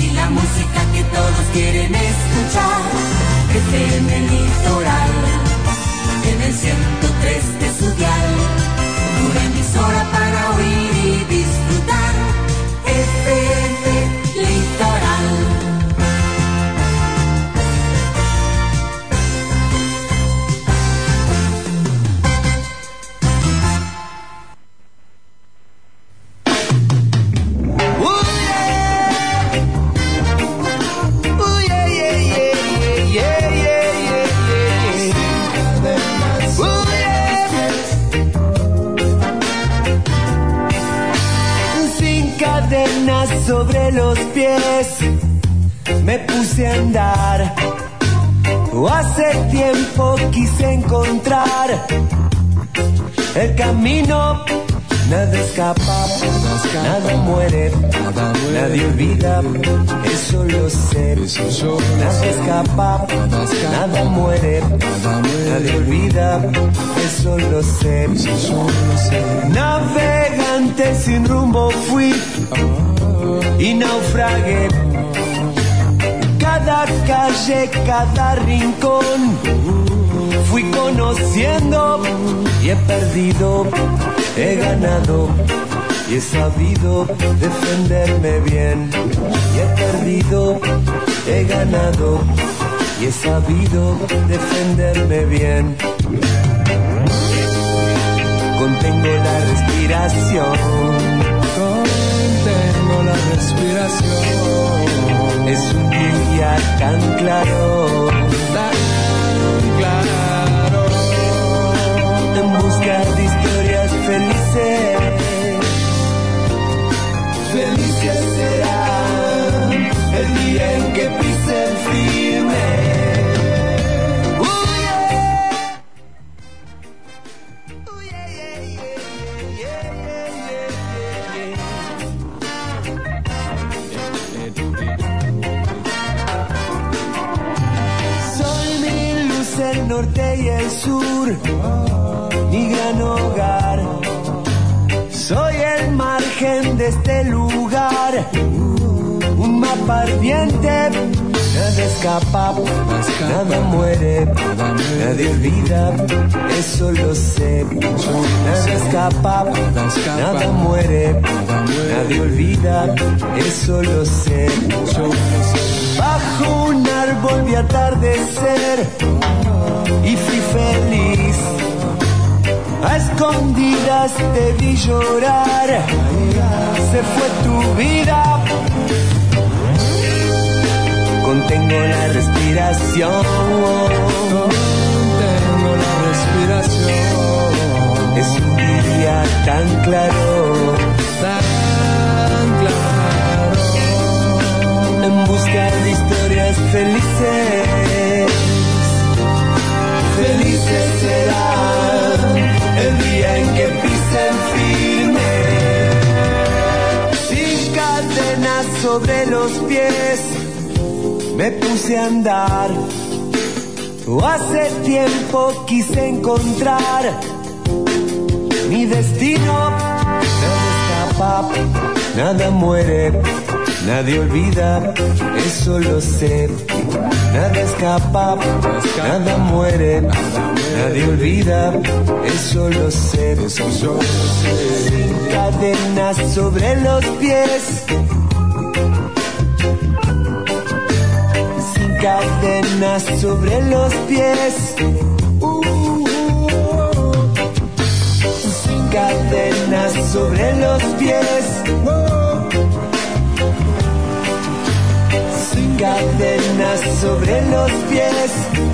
y la música que todos quieren escuchar. FM Navegante sin rumbo fui y naufragué. Cada calle, cada rincón, fui conociendo y he perdido, he ganado y he sabido defenderme bien. Y he perdido, he ganado y he sabido defenderme bien. Respiración, Contengo la respiración. es un día tan claro. Tan claro. en busca de historias felices. Felices será el día en que pisen firme. Este lugar, un mapa ardiente. Nada escapa, nada muere, nadie olvida, eso lo sé. Nada escapa, nada muere, nadie olvida, eso lo sé. Bajo un árbol vi atardecer y fui feliz. A escondidas te vi llorar, se fue tu vida. Contengo la respiración, Contengo la respiración. es un día tan claro. Tan claro. En busca de historias felices, me puse a andar. Hace tiempo quise encontrar mi destino. Nada escapa, nada muere, nadie olvida, eso lo sé. Nada escapa, nada muere, nadie olvida, eso lo sé. Sin cadenas sobre los pies. Cadenas sobre los pies. Cadenas sobre los pies. Sin cadenas sobre los pies.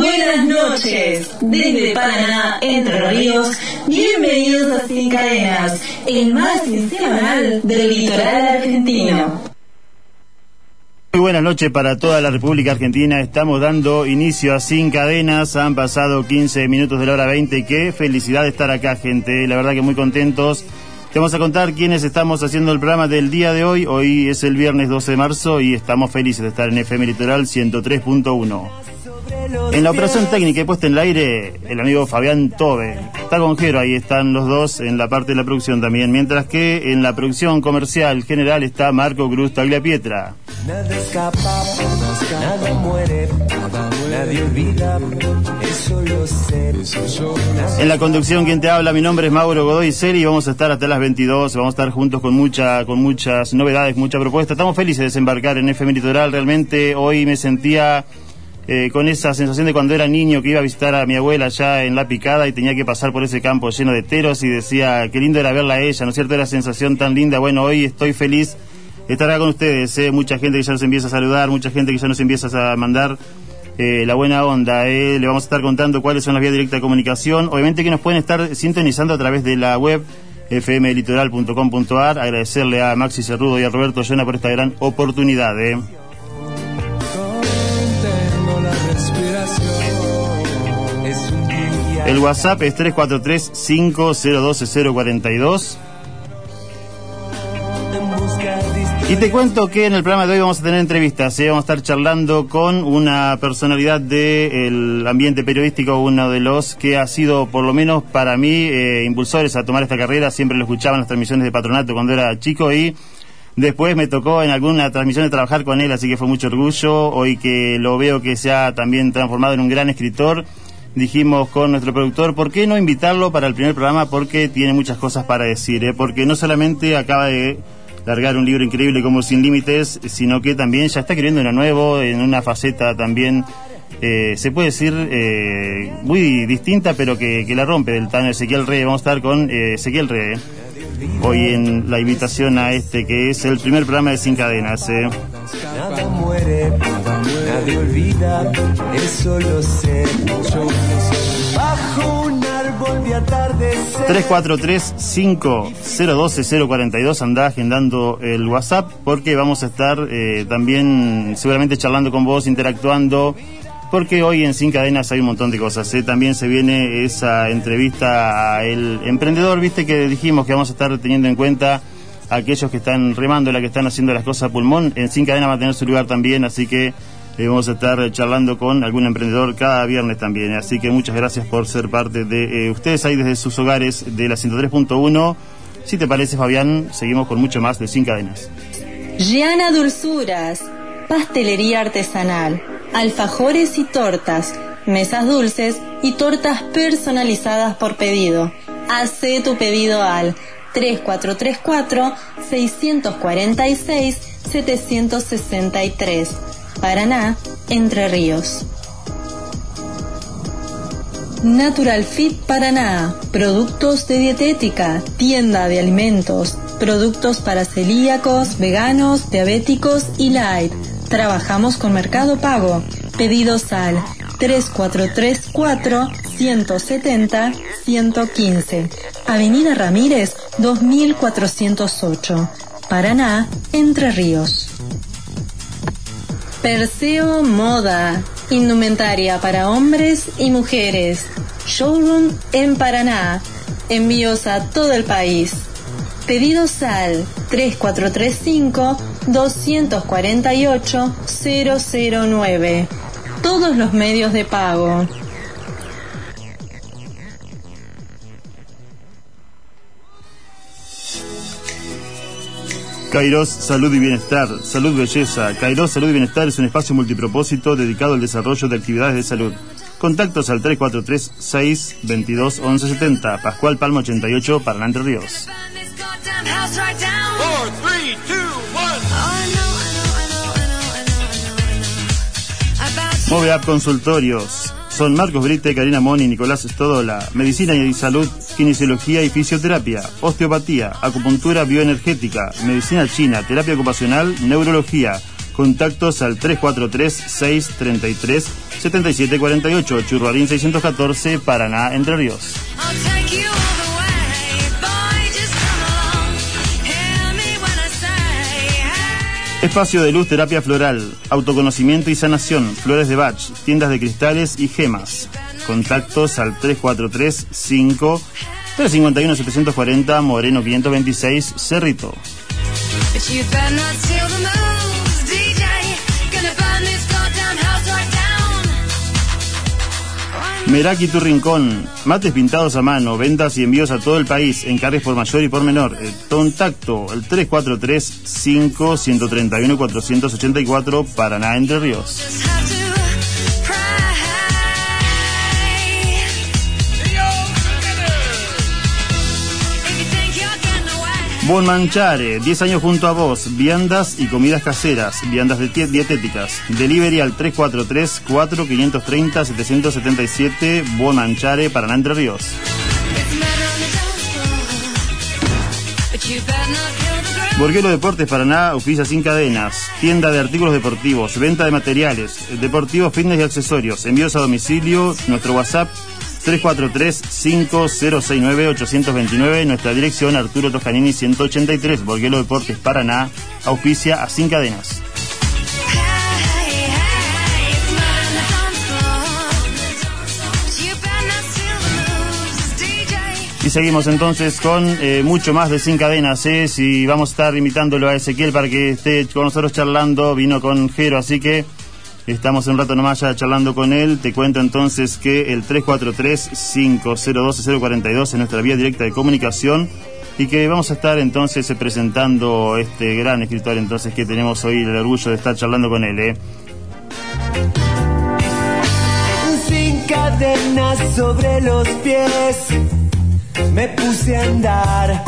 Buenas noches, desde Paraná, Entre Ríos, bienvenidos a Sin Cadenas, el más semanal del litoral argentino. Muy buenas noches para toda la República Argentina. Estamos dando inicio a Sin Cadenas. Han pasado 15 minutos de la hora 20. Qué felicidad de estar acá, gente. La verdad que muy contentos. Te vamos a contar quiénes estamos haciendo el programa del día de hoy. Hoy es el viernes 12 de marzo y estamos felices de estar en FM Litoral 103.1. En la operación técnica y puesta en el aire, el amigo Fabián Tobe. Está con Jero, ahí están los dos en la parte de la producción también. Mientras que en la producción comercial general está Marco Cruz Tagliapietra. Nada escapa, nada muere, nadie olvida, eso lo sé. En la conducción, quien te habla, mi nombre es Mauro Godoy Seri y vamos a estar hasta las 22, vamos a estar juntos con, mucha, con muchas novedades, mucha propuesta. Estamos felices de desembarcar en FM Litoral, realmente hoy me sentía eh, con esa sensación de cuando era niño que iba a visitar a mi abuela allá en La Picada y tenía que pasar por ese campo lleno de teros y decía, qué lindo era verla a ella, ¿no es cierto? Era sensación tan linda. Bueno, hoy estoy feliz de estar acá con ustedes, ¿eh? mucha gente que ya nos empieza a saludar, mucha gente que ya nos empieza a mandar eh, la buena onda. ¿eh? Le vamos a estar contando cuáles son las vías directas de comunicación. Obviamente que nos pueden estar sintonizando a través de la web fmlitoral.com.ar. Agradecerle a Maxi Cerrudo y a Roberto Llona por esta gran oportunidad. ¿eh? El WhatsApp es 343-5012042. en busca Y te cuento que en el programa de hoy vamos a tener entrevistas. ¿eh? Vamos a estar charlando con una personalidad del ambiente periodístico, uno de los que ha sido, por lo menos para mí, eh, impulsores a tomar esta carrera. Siempre lo escuchaba en las transmisiones de patronato cuando era chico y después me tocó en alguna transmisión de trabajar con él, así que fue mucho orgullo. Hoy que lo veo que se ha también transformado en un gran escritor. Dijimos con nuestro productor, ¿por qué no invitarlo para el primer programa? Porque tiene muchas cosas para decir, ¿eh? porque no solamente acaba de largar un libro increíble como Sin Límites, sino que también ya está escribiendo uno nuevo, en una faceta también, eh, se puede decir, eh, muy distinta, pero que, que la rompe del Tano Ezequiel Rey. Vamos a estar con eh, Ezequiel Rey. Hoy en la invitación a este, que es el primer programa de Sin Cadenas. ¿eh? Nada muere, nadie olvida, eso lo sé. Yo bajo un árbol de atardecer. 343-502-042, anda agendando el WhatsApp porque vamos a estar eh, también seguramente charlando con vos, interactuando, porque hoy en Sin Cadenas hay un montón de cosas. ¿eh? También se viene esa entrevista a el emprendedor, viste que dijimos que vamos a estar teniendo en cuenta a aquellos que están remando, la que están haciendo las cosas a pulmón. En Sin Cadenas va a tener su lugar también, así que eh, vamos a estar charlando con algún emprendedor cada viernes también. Así que muchas gracias por ser parte de eh, ustedes ahí desde sus hogares de la 103.1. Si te parece, Fabián, seguimos con mucho más de Sin Cadenas. Giana Dulzuras, pastelería artesanal, alfajores y tortas, mesas dulces y tortas personalizadas por pedido. Hacé tu pedido al 3434-646-763. Paraná, Entre Ríos. Natural Fit Paraná, productos de dietética, tienda de alimentos, productos para celíacos, veganos, diabéticos y light. Trabajamos con Mercado Pago. Pedidos al 3434 170 115. Avenida Ramírez 2408. Paraná, Entre Ríos. Perseo Moda, indumentaria para hombres y mujeres. Showroom en Paraná. Envíos a todo el país. Pedidos al 3435 248 009. Todos los medios de pago. Kairos Salud y Bienestar, Salud Belleza. Kairos Salud y Bienestar es un espacio multipropósito dedicado al desarrollo de actividades de salud. Contactos al 343-622-1170, Pascual Palma 88, Paraná Entre Ríos. Move Up Consultorios. Son Marcos Brite, Karina Moni, Nicolás Estodola. Medicina y salud, kinesiología y fisioterapia. Osteopatía, acupuntura bioenergética, medicina china, terapia ocupacional, neurología. Contactos al 343-633-7748, Churruarín 614, Paraná, Entre Ríos. Espacio de luz, terapia floral, autoconocimiento y sanación, flores de Bach, tiendas de cristales y gemas. Contactos al 343 5 351 740 Moreno 526 Cerrito. Meraki Tu Rincón, mates pintados a mano, ventas y envíos a todo el país, encargues por mayor y por menor. Eh, contacto al 343 5 131 484 Paraná Entre Ríos. Bon Manchare, 10 años junto a vos, viandas y comidas caseras, viandas dietéticas. Delivery al 343 4 530 777 Bon Manchare, Paraná Entre Ríos. Borguelo Deportes Paraná, oficia sin cadenas, tienda de artículos deportivos, venta de materiales, deportivos, fitness y accesorios, envíos a domicilio, nuestro WhatsApp 343-5069-829, nuestra dirección Arturo Toscanini 183, Borguelo Deportes Paraná, auspicia a sin cadenas. Y seguimos entonces con eh, mucho más de Sin Cadenas, ¿eh? Si vamos a estar invitándolo a Ezequiel para que esté con nosotros charlando, vino con Jero, así que estamos un rato nomás ya charlando con él. Te cuento entonces que el 343-502-042 es nuestra vía directa de comunicación y que vamos a estar entonces eh, presentando este gran escritor entonces que tenemos hoy el orgullo de estar charlando con él, ¿eh? Sin cadenas sobre los pies, me puse a andar.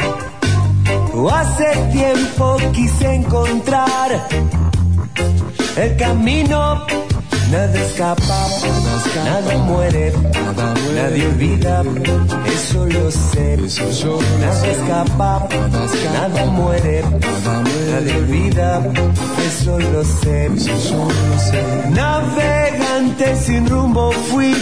Hace tiempo quise encontrar el camino. Nada escapa, nada muere, nadie olvida, eso lo sé. Nada escapa, nada muere, nadie olvida, eso lo sé. Navegante sin rumbo fui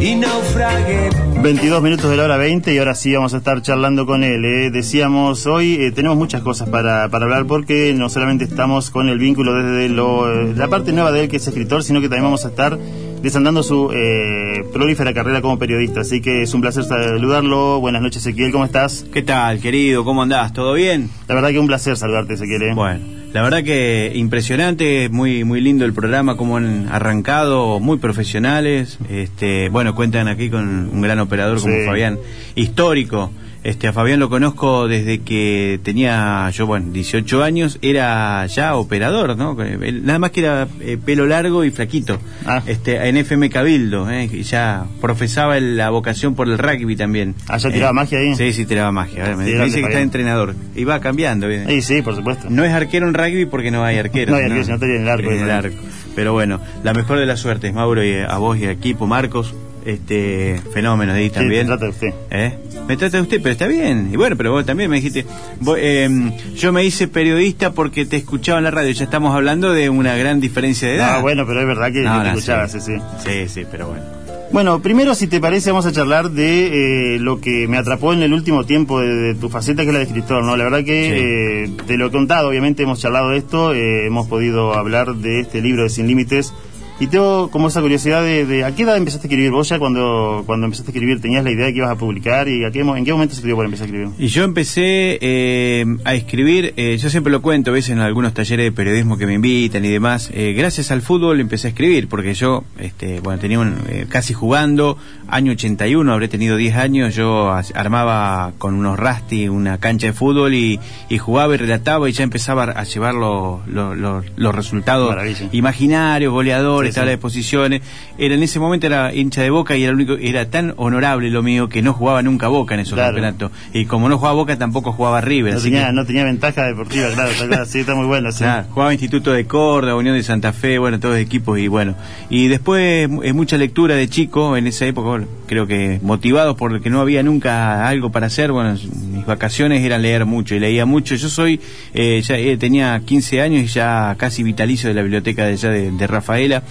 y naufragué. 22 minutos de la hora 20 y ahora sí vamos a estar charlando con él. ¿eh? Decíamos hoy, eh, tenemos muchas cosas para, para hablar porque no solamente estamos con el vínculo desde lo, eh, la parte nueva de él que es escritor, sino que también vamos a estar desandando su eh, prolífera carrera como periodista. Así que es un placer saludarlo. Buenas noches Ezequiel, ¿cómo estás? ¿Qué tal, querido? ¿Cómo andás? ¿Todo bien? La verdad que un placer saludarte Ezequiel. ¿eh? Bueno, la verdad que impresionante, muy muy lindo el programa, como han arrancado, muy profesionales. Este, bueno, cuentan aquí con un gran operador como Sí. Fabián, histórico. Este, a Fabián lo conozco desde que tenía yo, bueno, 18 años, era ya operador, ¿no? Nada más que era eh, pelo largo y flaquito. Ah. Este, en FM Cabildo, ¿eh? ya profesaba el- la vocación por el rugby también. Ah, ¿ya tiraba magia ahí? Sí, sí, tiraba magia. Me, dice que está entrenador. Y va cambiando. ¿viste? Sí, sí, por supuesto. No es arquero en rugby porque no hay arquero. No hay arquero, si no en el arco, el ¿no? arco. Pero bueno, la mejor de las suertes, Mauro, y a vos y al equipo, Marcos, este fenómeno de ahí Sí, también. te trata de usted. ¿Eh? Me trata de usted, pero está bien. Y bueno, pero vos también me dijiste, vos, eh, yo me hice periodista porque te escuchaba en la radio. Ya estamos hablando de una gran diferencia de edad. Ah, bueno, pero es verdad que No, te no, escuchaba, sí. sí, sí. Sí, sí, pero bueno. Bueno, primero, si te parece, vamos a charlar de eh, lo que me atrapó en el último tiempo de, de tu faceta, que es la de escritor, ¿no? La verdad que eh, te lo he contado, obviamente hemos charlado de esto, eh, hemos podido hablar de este libro de Sin Límites, y tengo como esa curiosidad de, de ¿a qué edad empezaste a escribir? ¿Vos ya cuando, cuando empezaste a escribir tenías la idea de que ibas a publicar? ¿Y a qué, en qué momento se te dio por empezar a escribir? Y yo empecé eh, a escribir, eh, yo siempre lo cuento, a veces en algunos talleres de periodismo que me invitan y demás, eh, gracias al fútbol empecé a escribir, porque yo, este, bueno, tenía un, casi jugando, año 81, habré tenido 10 años, yo armaba con unos rasti una cancha de fútbol y, y jugaba y relataba y ya empezaba a llevar lo- lo- lo- los resultados Maravilla. imaginarios, goleadores, jugadores, Sí, tabla sí. de posiciones. Era en ese momento era hincha de Boca y era el único era tan honorable lo mío que no jugaba nunca Boca en esos Claro. campeonatos. Y como no jugaba Boca tampoco jugaba River, No así tenía, que- no tenía ventaja deportiva, claro, está, claro, sí, está muy bueno. Sí. Jugaba Instituto de Córdoba, Unión de Santa Fe, bueno, todos equipos y bueno. Y después eh, mucha lectura de chico en esa época, creo que motivados por que no había nunca algo para hacer, bueno, mis vacaciones eran leer mucho y leía mucho. Yo soy, eh, ya eh, tenía 15 años y ya casi vitalicio de la biblioteca de allá de, de Rafaela.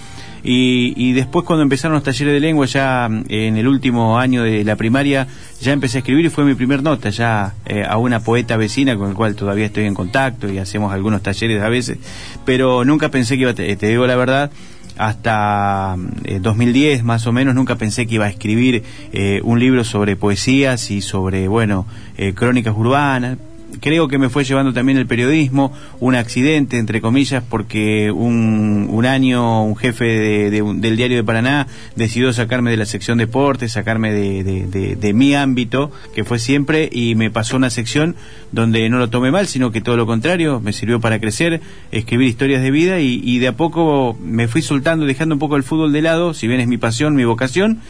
Y, y después cuando empezaron los talleres de lengua, ya mm, en el último año de la primaria, ya empecé a escribir y fue mi primer nota, ya eh, a una poeta vecina con el cual todavía estoy en contacto y hacemos algunos talleres a veces, pero nunca pensé que iba, te, te digo la verdad, hasta eh, 2010 más o menos nunca pensé que iba a escribir eh, un libro sobre poesías y sobre, bueno, eh, crónicas urbanas. Creo que me fue llevando también el periodismo, un accidente, entre comillas, porque un, año un jefe de- un- del diario de Paraná decidió sacarme de la sección deportes, sacarme de- de mi ámbito, que fue siempre, y me pasó una sección donde no lo tomé mal, sino que todo lo contrario, me sirvió para crecer, escribir historias de vida y, y de a poco me fui soltando, dejando un poco el fútbol de lado, si bien es mi pasión, mi vocación,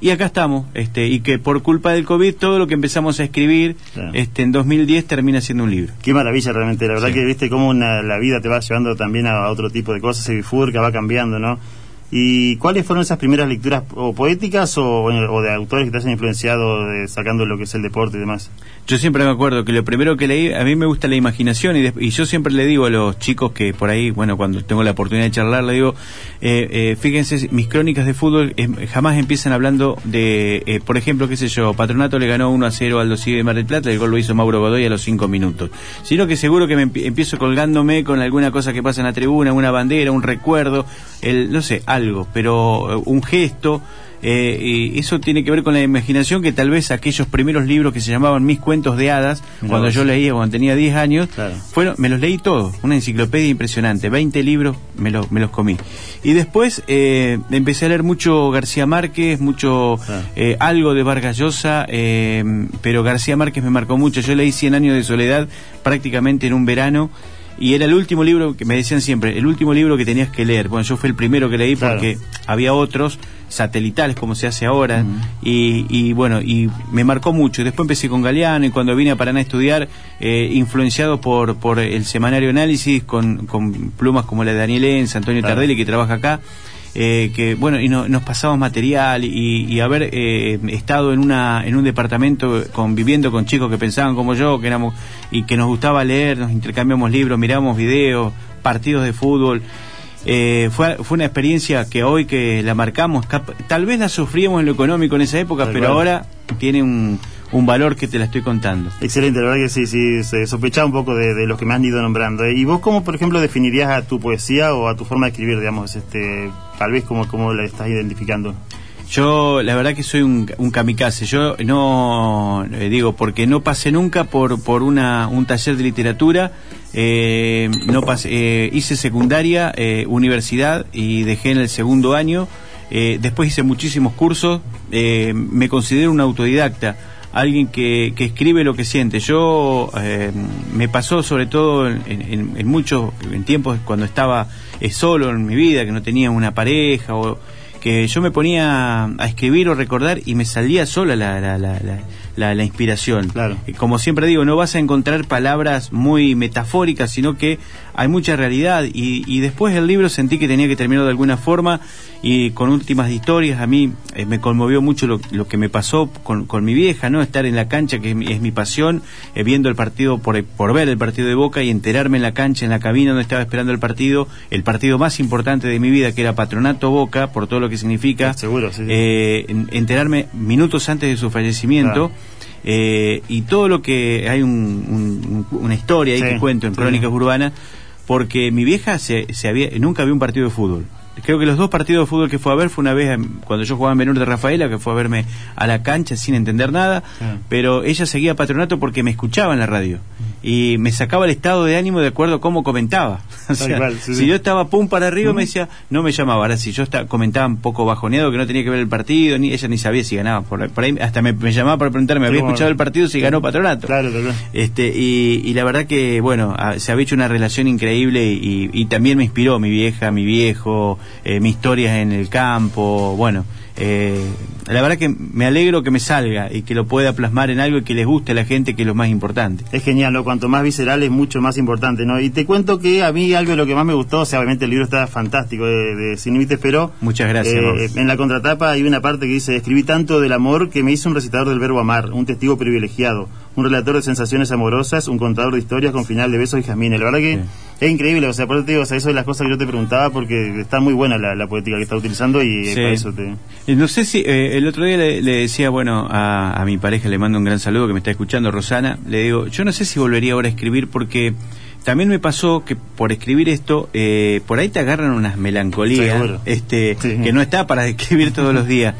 y acá estamos, este, y que por culpa del COVID todo lo que empezamos a escribir Claro. este, en 2010 termina siendo un libro. Qué maravilla realmente, la verdad Sí. que viste cómo una- la vida te va llevando también a, a otro tipo de cosas, se bifurca, va cambiando, ¿no? ¿Y cuáles fueron esas primeras lecturas o poéticas o, de autores que te hayan influenciado de- sacando lo que es el deporte y demás? Yo siempre me acuerdo que lo primero que leí, a mí me gusta la imaginación y, des- y yo siempre le digo a los chicos que por ahí, bueno, cuando tengo la oportunidad de charlar, le digo, eh, eh, fíjense, mis crónicas de fútbol eh, jamás empiezan hablando de, eh, por ejemplo, qué sé yo, Patronato le ganó 1 a 0 al Dosigue de Mar del Plata, el gol lo hizo Mauro Godoy a los 5 minutos. Sino que seguro que me empie- empiezo colgándome con alguna cosa que pasa en la tribuna, una bandera, un recuerdo, el, no sé, algo, pero eh, un gesto. Eh, y eso tiene que ver con la imaginación que tal vez aquellos primeros libros que se llamaban Mis cuentos de hadas, Mirá cuando vos. yo leía cuando tenía 10 años, Claro. fueron, me los leí todos, una enciclopedia impresionante, 20 libros me, los me los comí. Y después eh, empecé a leer mucho García Márquez, mucho Claro. eh, algo de Vargas Llosa, eh, pero García Márquez me marcó mucho. Yo leí 100 años de soledad prácticamente en un verano. Y era el último libro que me decían siempre, el último libro que tenías que leer. Bueno, yo fue el primero que leí Claro. porque había otros satelitales como se hace ahora y, y bueno y me marcó mucho después empecé con Galeano y cuando vine a Paraná a estudiar eh, influenciado por por el semanario análisis con, con plumas como la de Daniel Enz, Antonio Claro. Tardelli que trabaja acá eh, que bueno y no- nos pasamos material y, y haber eh, estado en una en un departamento conviviendo con chicos que pensaban como yo que éramos y que nos gustaba leer nos intercambiamos libros miramos videos partidos de fútbol. Eh, fue, fue una experiencia que hoy que la marcamos, tal vez la sufríamos en lo económico en esa época, pero ahora tiene un, un valor que te la estoy contando. Excelente, la verdad que sí, sí, se sospechaba un poco de, de los que me han ido nombrando. ¿Y vos cómo, por ejemplo, definirías a tu poesía o a tu forma de escribir, digamos, este, tal vez cómo, cómo la estás identificando? Yo, la verdad que soy un, un kamikaze. Yo no, eh, digo, porque no pasé nunca por, por una, un taller de literatura. eh, no pasé, eh, hice secundaria, eh, universidad y dejé en el segundo año. Eh, después hice muchísimos cursos. eh, me considero un autodidacta. Alguien que, que escribe lo que siente. Yo eh, me pasó sobre todo en, en- en muchos en tiempos cuando estaba eh, solo en mi vida, que no tenía una pareja o que yo me ponía a escribir o recordar y me salía sola la, la, la, la- la- la inspiración. Claro. Y Como siempre digo, no vas a encontrar palabras muy metafóricas, sino que hay mucha realidad. Y, y después del libro sentí que tenía que terminar de alguna forma y con últimas historias. A mí eh, me conmovió mucho lo, lo que me pasó con, con mi vieja, ¿no? Estar en la cancha, que es mi, es mi pasión, eh, viendo el partido por, por ver el partido de Boca y enterarme en la cancha, en la cabina donde estaba esperando el partido, el partido más importante de mi vida, que era Patronato Boca, por todo lo que significa. Seguro, sí, sí. Eh, en- enterarme minutos antes de su fallecimiento. Claro. Eh, y todo lo que hay un- un- una historia ahí Sí, que cuento en sí. Crónicas Urbanas, porque mi vieja se, se había, nunca vio un partido de fútbol. Creo que los dos partidos de fútbol que fue a ver fue una vez cuando yo jugaba en Menor de Rafaela, que fue a verme a la cancha sin entender nada, pero ella seguía patronato porque me escuchaba en la radio. Y me sacaba el estado de ánimo de acuerdo a cómo comentaba. O Tal sea, cual, sí, si sí. yo estaba pum para arriba, me decía, no me llamaba. Ahora, si yo comentaba un poco bajoneado, que no tenía que ver el partido, ni ella ni sabía si ganaba. Por, por ahí hasta me, me llamaba para preguntarme, ¿había escuchado el partido si ganó Patronato? Claro, cual. Este, y, y la verdad que, bueno, a- se había hecho una relación increíble y, y también me inspiró mi vieja, mi viejo, eh, mis historias en el campo, bueno. Eh, la verdad que me alegro que me salga y que lo pueda plasmar en algo y que les guste a la gente, que es lo más importante. Es genial, ¿no? Cuanto más visceral es mucho más importante, ¿no? Y te cuento que a mí algo de lo que más me gustó, o sea, obviamente el libro está fantástico de, de Sin Límites, pero... Muchas gracias, eh, en la contratapa hay una parte que dice, escribí tanto del amor que me hizo un recitador del verbo amar, un testigo privilegiado, un relator de sensaciones amorosas, un contador de historias con final de besos y jazmines. La verdad que es increíble, o sea, por eso te digo, o sea, eso es las cosas que yo te preguntaba porque está muy buena la, la poética que está utilizando y eh, Sí. por eso te... No sé si eh, el otro día le, le decía, bueno, a, a mi pareja le mando un gran saludo que me está escuchando, Rosana. Le digo, yo no sé si volvería ahora a escribir porque también me pasó que por escribir esto, eh, por ahí te agarran unas melancolías, este, que no está para escribir todos los días.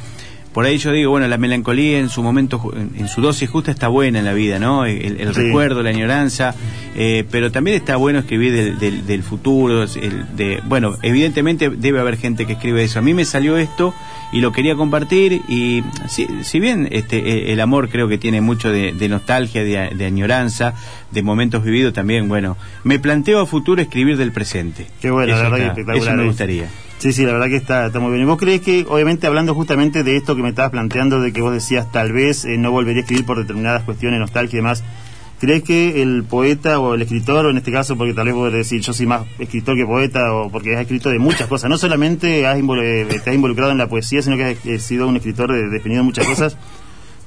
Por ahí yo digo, bueno, la melancolía en su momento, en, su dosis justa está buena en la vida, ¿no? El, el Sí. recuerdo, la añoranza, eh, pero también está bueno escribir del, del- del futuro, el de, bueno, evidentemente debe haber gente que escribe eso. A mí me salió esto y lo quería compartir y si, si bien este eh, el amor creo que tiene mucho de, de nostalgia, de, de añoranza, de momentos vividos también, bueno, me planteo a futuro escribir del presente. Qué bueno, Eso la verdad que está- espectacular. Eso me eh. gustaría. Sí, sí, la verdad que está, está muy bien. ¿Y vos crees que, obviamente, hablando justamente de esto que me estabas planteando, de que vos decías tal vez eh, no volvería a escribir por determinadas cuestiones, nostalgia y demás, ¿crees que el poeta o el escritor, o en este caso, porque tal vez vos decir yo soy más escritor que poeta, o porque has escrito de muchas cosas, no solamente has eh, te has involucrado en la poesía, sino que has eh, sido un escritor de- definido muchas cosas?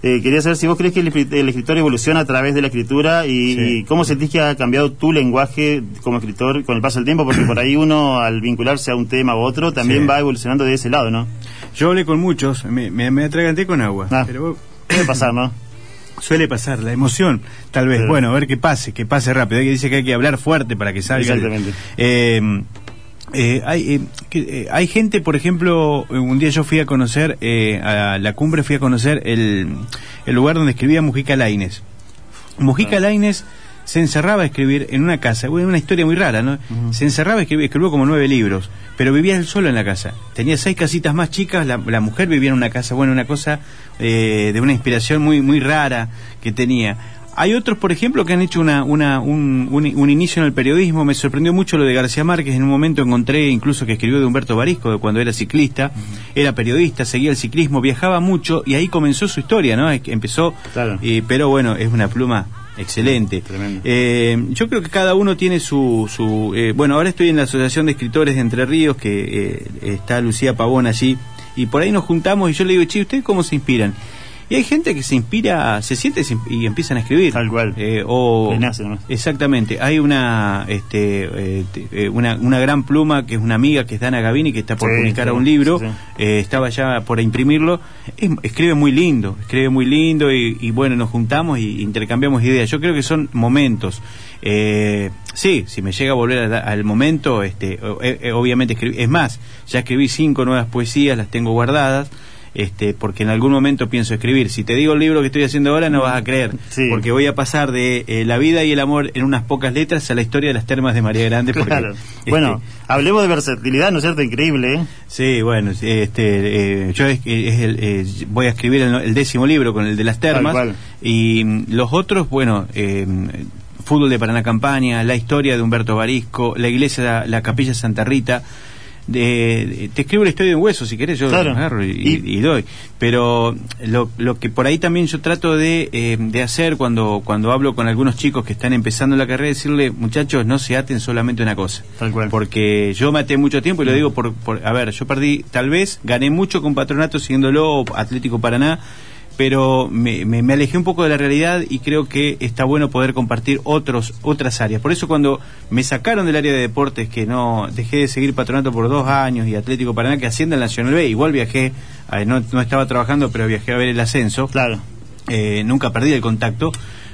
Eh, quería saber si vos crees que el, escri- el escritor evoluciona a través de la escritura y, Sí. y cómo sentís que ha cambiado tu lenguaje como escritor con el paso del tiempo, porque por ahí uno al vincularse a un tema u otro también Sí. va evolucionando de ese lado, ¿no? Yo hablé con muchos, me, me, me atraganté con agua, Ah. pero Puede pasar, ¿no? Suele pasar, la emoción, tal vez. Bueno, a ver qué pase, que pase rápido. Hay que dice que hay que hablar fuerte para que salga. Exactamente. Eh, eh, hay, eh, que, eh, hay gente, por ejemplo, un día yo fui a conocer, eh, a la cumbre fui a conocer el, el lugar donde escribía Mujica Laines. Mujica Laines se encerraba a escribir en una casa, una historia muy rara, ¿no? Se encerraba a escribir, escribió como nueve libros, pero vivía él solo en la casa. Tenía seis casitas más chicas, la, la mujer vivía en una casa, bueno, una cosa eh, de una inspiración muy, muy rara que tenía. Hay otros, por ejemplo, que han hecho una, una, un, un, un inicio en el periodismo. Me sorprendió mucho lo de García Márquez. En un momento encontré incluso que escribió de Humberto Barisco, de cuando era ciclista. Era periodista, seguía el ciclismo, viajaba mucho y ahí comenzó su historia, ¿no? Empezó, Claro. eh, pero bueno, es una pluma excelente. Tremendo. Eh, yo creo que cada uno tiene su... su eh, bueno, ahora estoy en la Asociación de Escritores de Entre Ríos, que eh, está Lucía Pavón allí, y por ahí nos juntamos y yo le digo, che, ¿ustedes cómo se inspiran? Y hay gente que se inspira, se siente y empiezan a escribir. Tal cual. Eh, o, nace nomás. exactamente. Hay una, este, eh, eh, una, una gran pluma que es una amiga que es Dana Gavini, que está por Sí, publicar sí, un libro. sí. Eh, estaba ya por imprimirlo. Es- escribe muy lindo, escribe muy lindo y, y bueno, nos juntamos y intercambiamos ideas. Yo creo que son momentos. Eh, sí, si me llega a volver a- al momento, este, obviamente escribí. Es más, ya escribí cinco nuevas poesías, las tengo guardadas. Este, porque en algún momento pienso escribir. Si te digo el libro que estoy haciendo ahora, no vas a creer. Sí. Porque voy a pasar de eh, la vida y el amor en unas pocas letras a la historia de las termas de María Grande. Porque, Claro. este, Bueno, hablemos de versatilidad, ¿no es cierto? Increíble, ¿eh? Sí, bueno, este, eh, yo es, es el, eh, voy a escribir el, el décimo libro con el de las termas y mm, los otros, bueno, eh, fútbol de Paraná Campaña, la historia de Humberto Barisco, la iglesia, la, la capilla Santa Rita. De- te escribo la historia de un hueso si querés yo Claro. agarro y, Y- y doy pero lo, lo que por ahí también yo trato de, eh, de hacer cuando cuando hablo con algunos chicos que están empezando la carrera decirle muchachos no se aten solamente a una cosa Tal cual. porque yo maté mucho tiempo y lo digo por, por- a ver, yo perdí, tal vez gané mucho con Patronato siguiéndolo, Atlético Paraná, pero me, me- me alejé un poco de la realidad y creo que está bueno poder compartir otros otras áreas. Por eso cuando me sacaron del área de deportes, que no dejé de seguir Patronato por dos años y Atlético Paraná, que asciende al Nacional B, igual viajé, eh, no, no estaba trabajando, pero viajé a ver el ascenso Claro. eh, nunca perdí el contacto,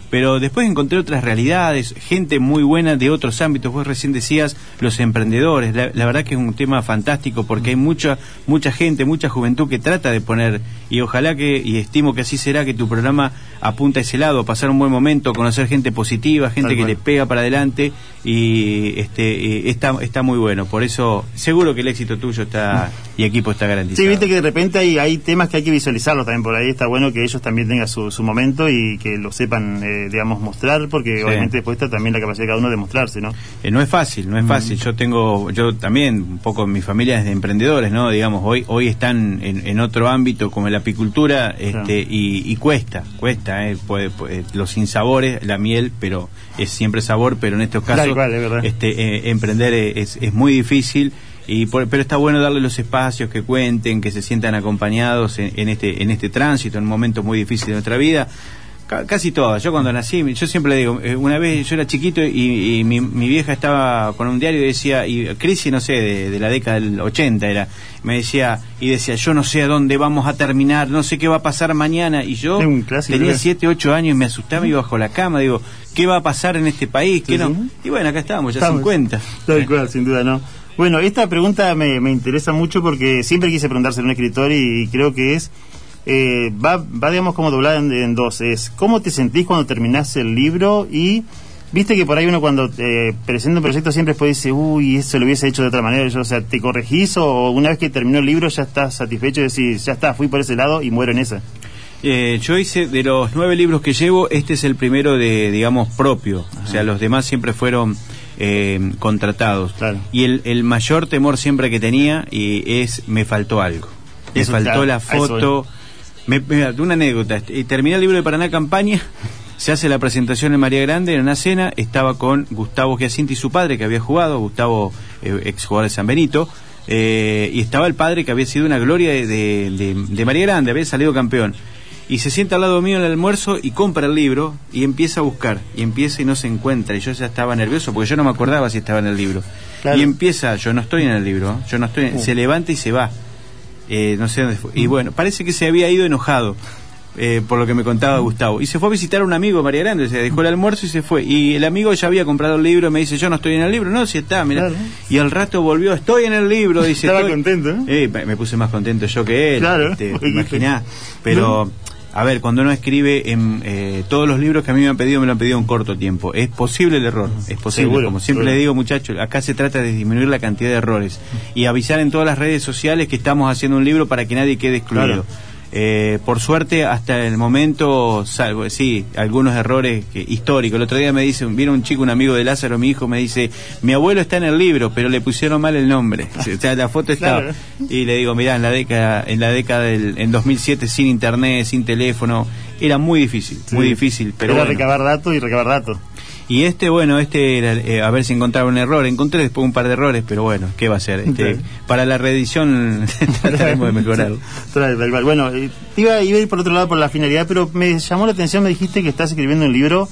pero después encontré otras realidades, gente muy buena de otros ámbitos. Vos recién decías los emprendedores. La, la verdad que es un tema fantástico porque hay mucha mucha gente, mucha juventud que trata de poner y ojalá que y estimo que así será que tu programa apunta a ese lado, pasar un buen momento, conocer gente positiva, gente Tal que cual. le pega para adelante y este está está muy bueno. Por eso seguro que el éxito tuyo está y equipo está garantizado. Sí, viste que de repente hay, hay temas que hay que visualizarlos también por ahí. Está bueno que ellos también tengan su, su momento y que lo sepan, eh, digamos, mostrar, porque Sí. obviamente después está también la capacidad de cada uno de mostrarse, ¿no? Eh, no es fácil, no es fácil. Yo tengo, yo también, un poco mi familia es de emprendedores, ¿no? Digamos, hoy hoy están en, en otro ámbito como la apicultura este, Claro. y, y cuesta, cuesta, ¿eh? Puede- puede- los sinsabores, la miel, pero es siempre sabor, pero en estos casos, cual, es este, eh, emprender es, es muy difícil. Y por- pero está bueno darle los espacios que cuenten, que se sientan acompañados en, en este en este tránsito, en un momento muy difícil de nuestra vida. Ca- Casi todas. Yo cuando nací, yo siempre le digo, eh, una vez yo era chiquito y, y mi, mi vieja estaba con un diario y decía, y crisis, no sé, de, de la década del 80 era, me decía, y decía, yo no sé a dónde vamos a terminar, no sé qué va a pasar mañana. Y yo tenía ¿eh? 7, 8 años y me asustaba, iba bajo la cama, digo, ¿qué va a pasar en este país? ¿Qué Sí, no? sí. Y bueno, acá estamos, ya Estamos. 50. Tal cual, sin duda, ¿no? Bueno, esta pregunta me, me interesa mucho porque siempre quise preguntárselo a un escritor y, y creo que es, eh, va, va, digamos, como doblada en, en dos. Es, ¿cómo te sentís cuando terminás el libro? Y, viste que por ahí uno cuando eh, presenta un proyecto siempre después dice, uy, eso lo hubiese hecho de otra manera. Yo, o sea, ¿te corregís o una vez que terminó el libro ya estás satisfecho y decís, ya está, fui por ese lado y muero en esa? Eh, yo hice, de los nueve libros que llevo, este es el primero de, digamos, propio. O sea, los demás siempre fueron eh, contratados. Claro. Y el, el mayor temor siempre que tenía y es, me faltó algo. Me Eso, faltó claro, la foto. Me, mira, una anécdota. Y terminé el libro de Paraná Campaña. Se hace la presentación en María Grande en una cena. Estaba con Gustavo Giacinti, su padre, que había jugado. Gustavo, eh, ex jugador de San Benito. eh, y estaba el padre, que había sido una gloria de, de- de- de María Grande, había salido campeón. Y se sienta al lado mío en el almuerzo y compra el libro y empieza a buscar. Y empieza y no se encuentra. Y yo ya estaba nervioso porque yo no me acordaba si estaba en el libro. Claro. Y empieza, yo no estoy en el libro, ¿eh? yo no estoy, en- se levanta y se va. Eh, no sé dónde fue. Y bueno, parece que se había ido enojado. eh, por lo que me contaba Gustavo. Y se fue a visitar a un amigo, María Grande, se dejó el almuerzo y se fue. Y el amigo ya había comprado el libro, me dice, yo no estoy en el libro. No, si está, mira. Claro. Y al rato volvió, estoy en el libro, dice. Estaba "Estoy". contento, ¿eh? Eh, me puse más contento yo que él. Claro. este, imaginá. Pero, a ver, cuando uno escribe en eh, todos los libros que a mí me han pedido, me lo han pedido en corto tiempo. Es posible el error, es posible. Seguro, Como siempre seguro. le digo, muchachos, acá se trata de disminuir la cantidad de errores y avisar en todas las redes sociales que estamos haciendo un libro para que nadie quede excluido. Claro. Eh, por suerte, hasta el momento, salvo, sí, algunos errores que, históricos. El otro día me dice, vino un chico, un amigo de Lázaro, mi hijo, me dice, mi abuelo está en el libro, pero le pusieron mal el nombre. O sea, la foto. Claro. Y le digo, mirá, en la década, en la década del en 2007, sin internet, sin teléfono, era muy difícil, Sí. muy difícil. Pero Era bueno. recabar datos y recabar datos. Y este, bueno, este era, eh, a ver si encontraba un error. Encontré después un par de errores, pero bueno, ¿qué va a ser? Este. Para la reedición trataremos de mejorarlo. Bueno, eh, iba, iba a ir por otro lado por la finalidad, pero me llamó la atención, me dijiste que estás escribiendo un libro,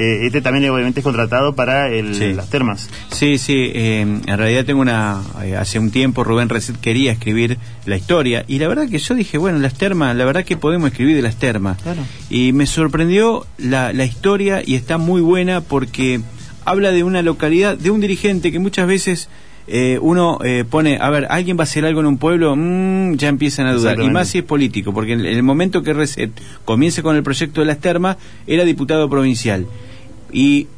eh, este también obviamente es contratado para el- Sí. las termas. Sí, sí, eh, en realidad tengo una... eh, hace un tiempo Rubén Reset quería escribir la historia y la verdad que yo dije, bueno, las termas, la verdad que podemos escribir de las termas. Claro. Y me sorprendió la, la historia y está muy buena porque habla de una localidad, de un dirigente que muchas veces... eh, uno eh, pone, a ver, alguien va a hacer algo en un pueblo, mm, ya empiezan a dudar. Y más si es político, porque en, en el momento que Reset comience con el proyecto de las termas, era diputado provincial. Y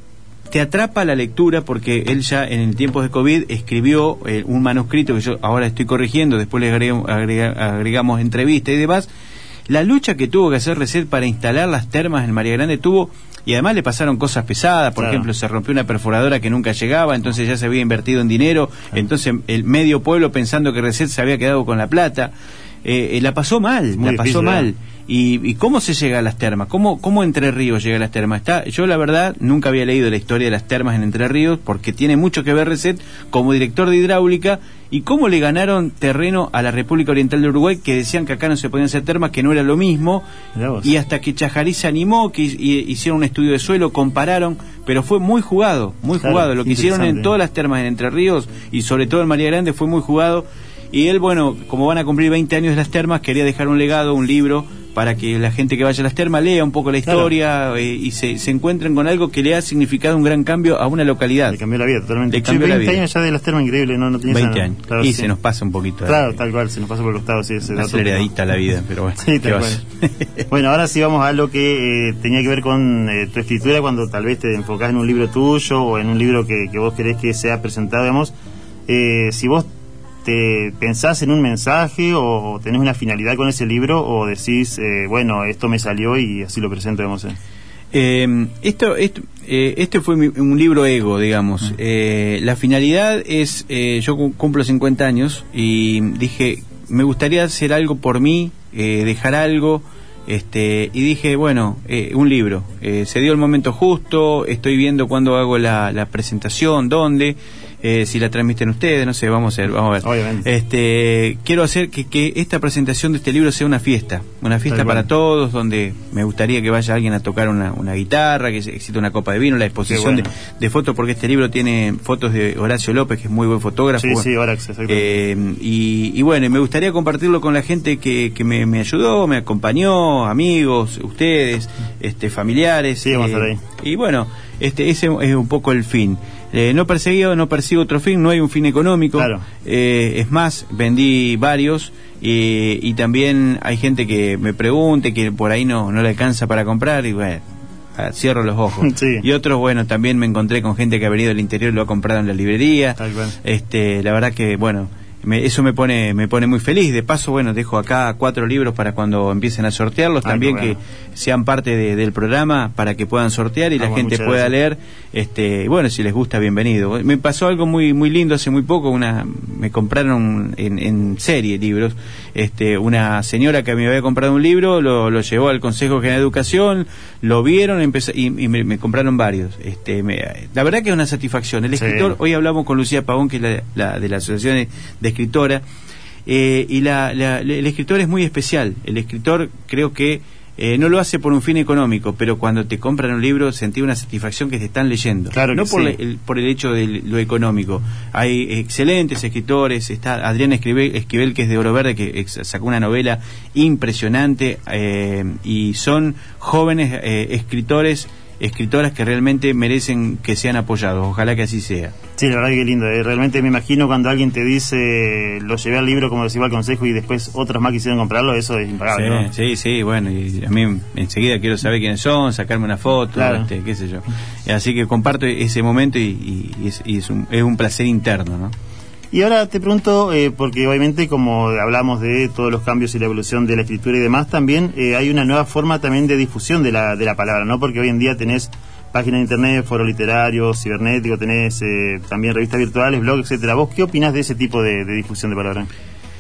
te atrapa la lectura porque él ya en el tiempo de COVID escribió eh, un manuscrito que yo ahora estoy corrigiendo, después le agregamos, agrega- agregamos entrevista y demás. La lucha que tuvo que hacer Reset para instalar las termas en María Grande tuvo, y además le pasaron cosas pesadas, por Claro. ejemplo, se rompió una perforadora que nunca llegaba, entonces ya se había invertido en dinero, entonces el medio pueblo pensando que Reset se había quedado con la plata, eh, eh, la pasó mal, Muy la pasó difícil, mal. ¿Y, y cómo se llega a las termas? ¿Cómo, ¿Cómo Entre Ríos llega a las termas? Está, yo la verdad nunca había leído la historia de las termas en Entre Ríos porque tiene mucho que ver Reset como director de hidráulica y cómo le ganaron terreno a la República Oriental de Uruguay que decían que acá no se podían hacer termas, que no era lo mismo y hasta que Chajarí se animó, que y- hicieron un estudio de suelo, compararon, pero fue muy jugado, muy Claro, jugado. Lo que hicieron en todas las termas en Entre Ríos y sobre todo en María Grande fue muy jugado. Y él, bueno, como van a cumplir 20 años de las termas, quería dejar un legado, un libro para que la gente que vaya a las termas lea un poco la Claro. historia eh, y se, se encuentren con algo que le ha significado un gran cambio a una localidad. Le cambió la vida totalmente. Le cambió Che, la 20 vida. años ya de las termas, increíble, no, no tenía 20 esa- años. Claro, y sí. se nos pasa un poquito. Claro, eh, tal cual, se nos pasa por el costado, sí, ese aceleradita la vida, pero bueno. Sí, ¿qué tal cual. bueno, ahora sí vamos a lo que eh, tenía que ver con eh, tu escritura cuando tal vez te enfocás en un libro tuyo o en un libro que, que vos querés que sea presentado, digamos. Eh, si vos te pensás en un mensaje o tenés una finalidad con ese libro o decís, eh, bueno, esto me salió y así lo presento, digamos. eh. Eh, esto, esto, eh, este fue mi- un libro ego, digamos. Eh, la finalidad es, eh, yo cu- cumplo 50 años y dije, me gustaría hacer algo por mí, eh, dejar algo, este, y dije, bueno, eh, un libro. Eh, se dio el momento justo, estoy viendo cuándo hago la, la presentación, dónde, eh, si la transmiten ustedes, no sé, vamos a ver, vamos a ver. Obviamente. Este, quiero hacer que, que esta presentación de este libro sea una fiesta, una fiesta Tal para todos, donde me gustaría que vaya alguien a tocar una, una guitarra, que exista una copa de vino, la exposición bueno. de, de fotos, porque este libro tiene fotos de Horacio López, que es muy buen fotógrafo. Sí, sí, Horax. Eh, y, y bueno, me gustaría compartirlo con la gente que, que me, me ayudó, me acompañó, amigos, ustedes, este, familiares. Sí, vamos a estar ahí. Y bueno, este, ese es un poco el fin. Eh, no perseguido, no persigo otro fin, no hay un fin económico. Claro. Eh, es más, vendí varios y, y también hay gente que me pregunte que por ahí no, no le alcanza para comprar y bueno, ah, cierro los ojos. Sí. Y otros, bueno, también me encontré con gente que ha venido del interior y lo ha comprado en la librería. Tal cual. Este, la verdad que, bueno, me- eso me pone me pone muy feliz. De paso, bueno, dejo acá cuatro libros para cuando empiecen a sortearlos, también bueno. que sean parte de- del programa para que puedan sortear y Ah, la bueno, gente pueda gracias. leer. Este, bueno, si les gusta, bienvenido. Me pasó algo muy muy lindo hace muy poco. Una me compraron en, en serie libros. Este, una señora que me había comprado un libro lo, lo llevó al Consejo General de Educación, lo vieron empezó- y, y me, me compraron varios. Este, me- la verdad que es una satisfacción. El Sí. escritor, hoy hablamos con Lucía Pavón, que es la, la- de la Asociación de, de Escritora, eh, y la- la- el escritor es muy especial. El escritor creo que eh, no lo hace por un fin económico, pero cuando te compran un libro sentí una satisfacción que te están leyendo. Claro no por, sí. el, por el hecho de lo económico. Hay excelentes escritores, está Adrián Esquivel, Esquivel que es de Oro Verde, que sacó una novela impresionante, eh, y son jóvenes eh, escritores, escritoras que realmente merecen que sean apoyados. Ojalá que así sea. Sí, la verdad que lindo. eh. Realmente me imagino cuando alguien te dice, lo llevé al libro como decía al consejo y después otros más quisieron comprarlo, eso es impagable. Sí, ¿no? sí, sí, bueno, y a mí enseguida quiero saber quiénes son, sacarme una foto, Claro. este, qué sé yo. Así que comparto ese momento y, y- y es, y es un, es un placer interno, ¿no? Y ahora te pregunto, eh, porque obviamente como hablamos de todos los cambios y la evolución de la escritura y demás, también eh, hay una nueva forma también de difusión de la, de la palabra, ¿no? Porque hoy en día tenés página de internet, foro literario, cibernético, tenés eh, también revistas virtuales, blogs, etcétera. ¿Vos qué opinás de ese tipo de, de difusión de palabra?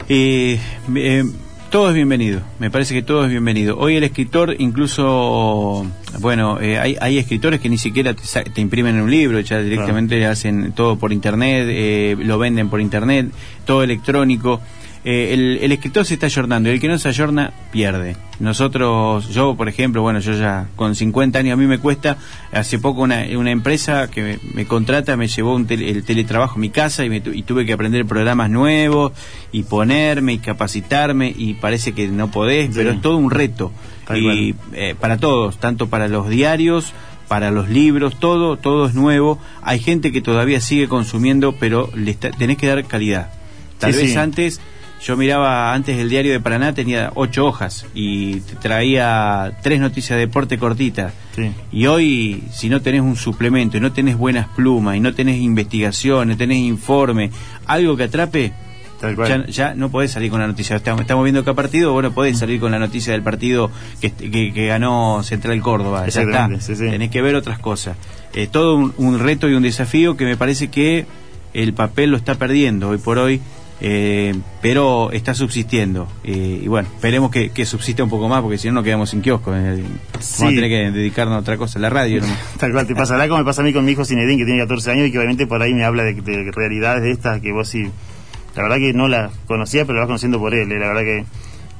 Eh, eh, todo es bienvenido, me parece que todo es bienvenido. Hoy el escritor, incluso, bueno, eh, hay, hay escritores que ni siquiera te, te imprimen un libro, ya directamente hacen todo por internet, eh, lo venden por internet, todo electrónico. Eh, el, el escritor se está ayornando y el que no se ayorna pierde. Nosotros, yo por ejemplo, bueno, yo ya con 50 años a mí me cuesta, hace poco una, una empresa que me, me contrata me llevó un tele- el teletrabajo a mi casa y, me y tuve que aprender programas nuevos y ponerme y capacitarme y parece que no podés, Sí. pero es todo un reto. Tal y eh, para todos, tanto para los diarios, para los libros, todo, todo es nuevo. Hay gente que todavía sigue consumiendo, pero le está- tenés que dar calidad. Tal Sí, vez sí. antes, yo miraba antes el diario de Paraná, tenía ocho hojas y te traía tres noticias de deporte cortitas. Sí. Y hoy, si no tenés un suplemento y no tenés buenas plumas y no tenés investigación, no tenés informe, algo que atrape, ya, ya no podés salir con la noticia. Estamos, estamos viendo qué partido, bueno, podés salir con la noticia del partido que, que, que ganó Central Córdoba. Ya está. Exactamente, sí, sí. Tenés que ver otras cosas. Eh, todo un, un reto y un desafío que me parece que el papel lo está perdiendo hoy por hoy. Eh, pero está subsistiendo Eh, y bueno, esperemos que, que subsista un poco más porque si no nos quedamos sin kiosco eh, Sí. vamos a tener que dedicarnos a otra cosa, la radio ¿no? Tal cual, te pasará como me pasa a mí con mi hijo Zinedine, que tiene 14 años y que obviamente por ahí me habla de, de realidades de estas que vos sí, la verdad que no las conocía, pero las vas conociendo por él, eh, la verdad que...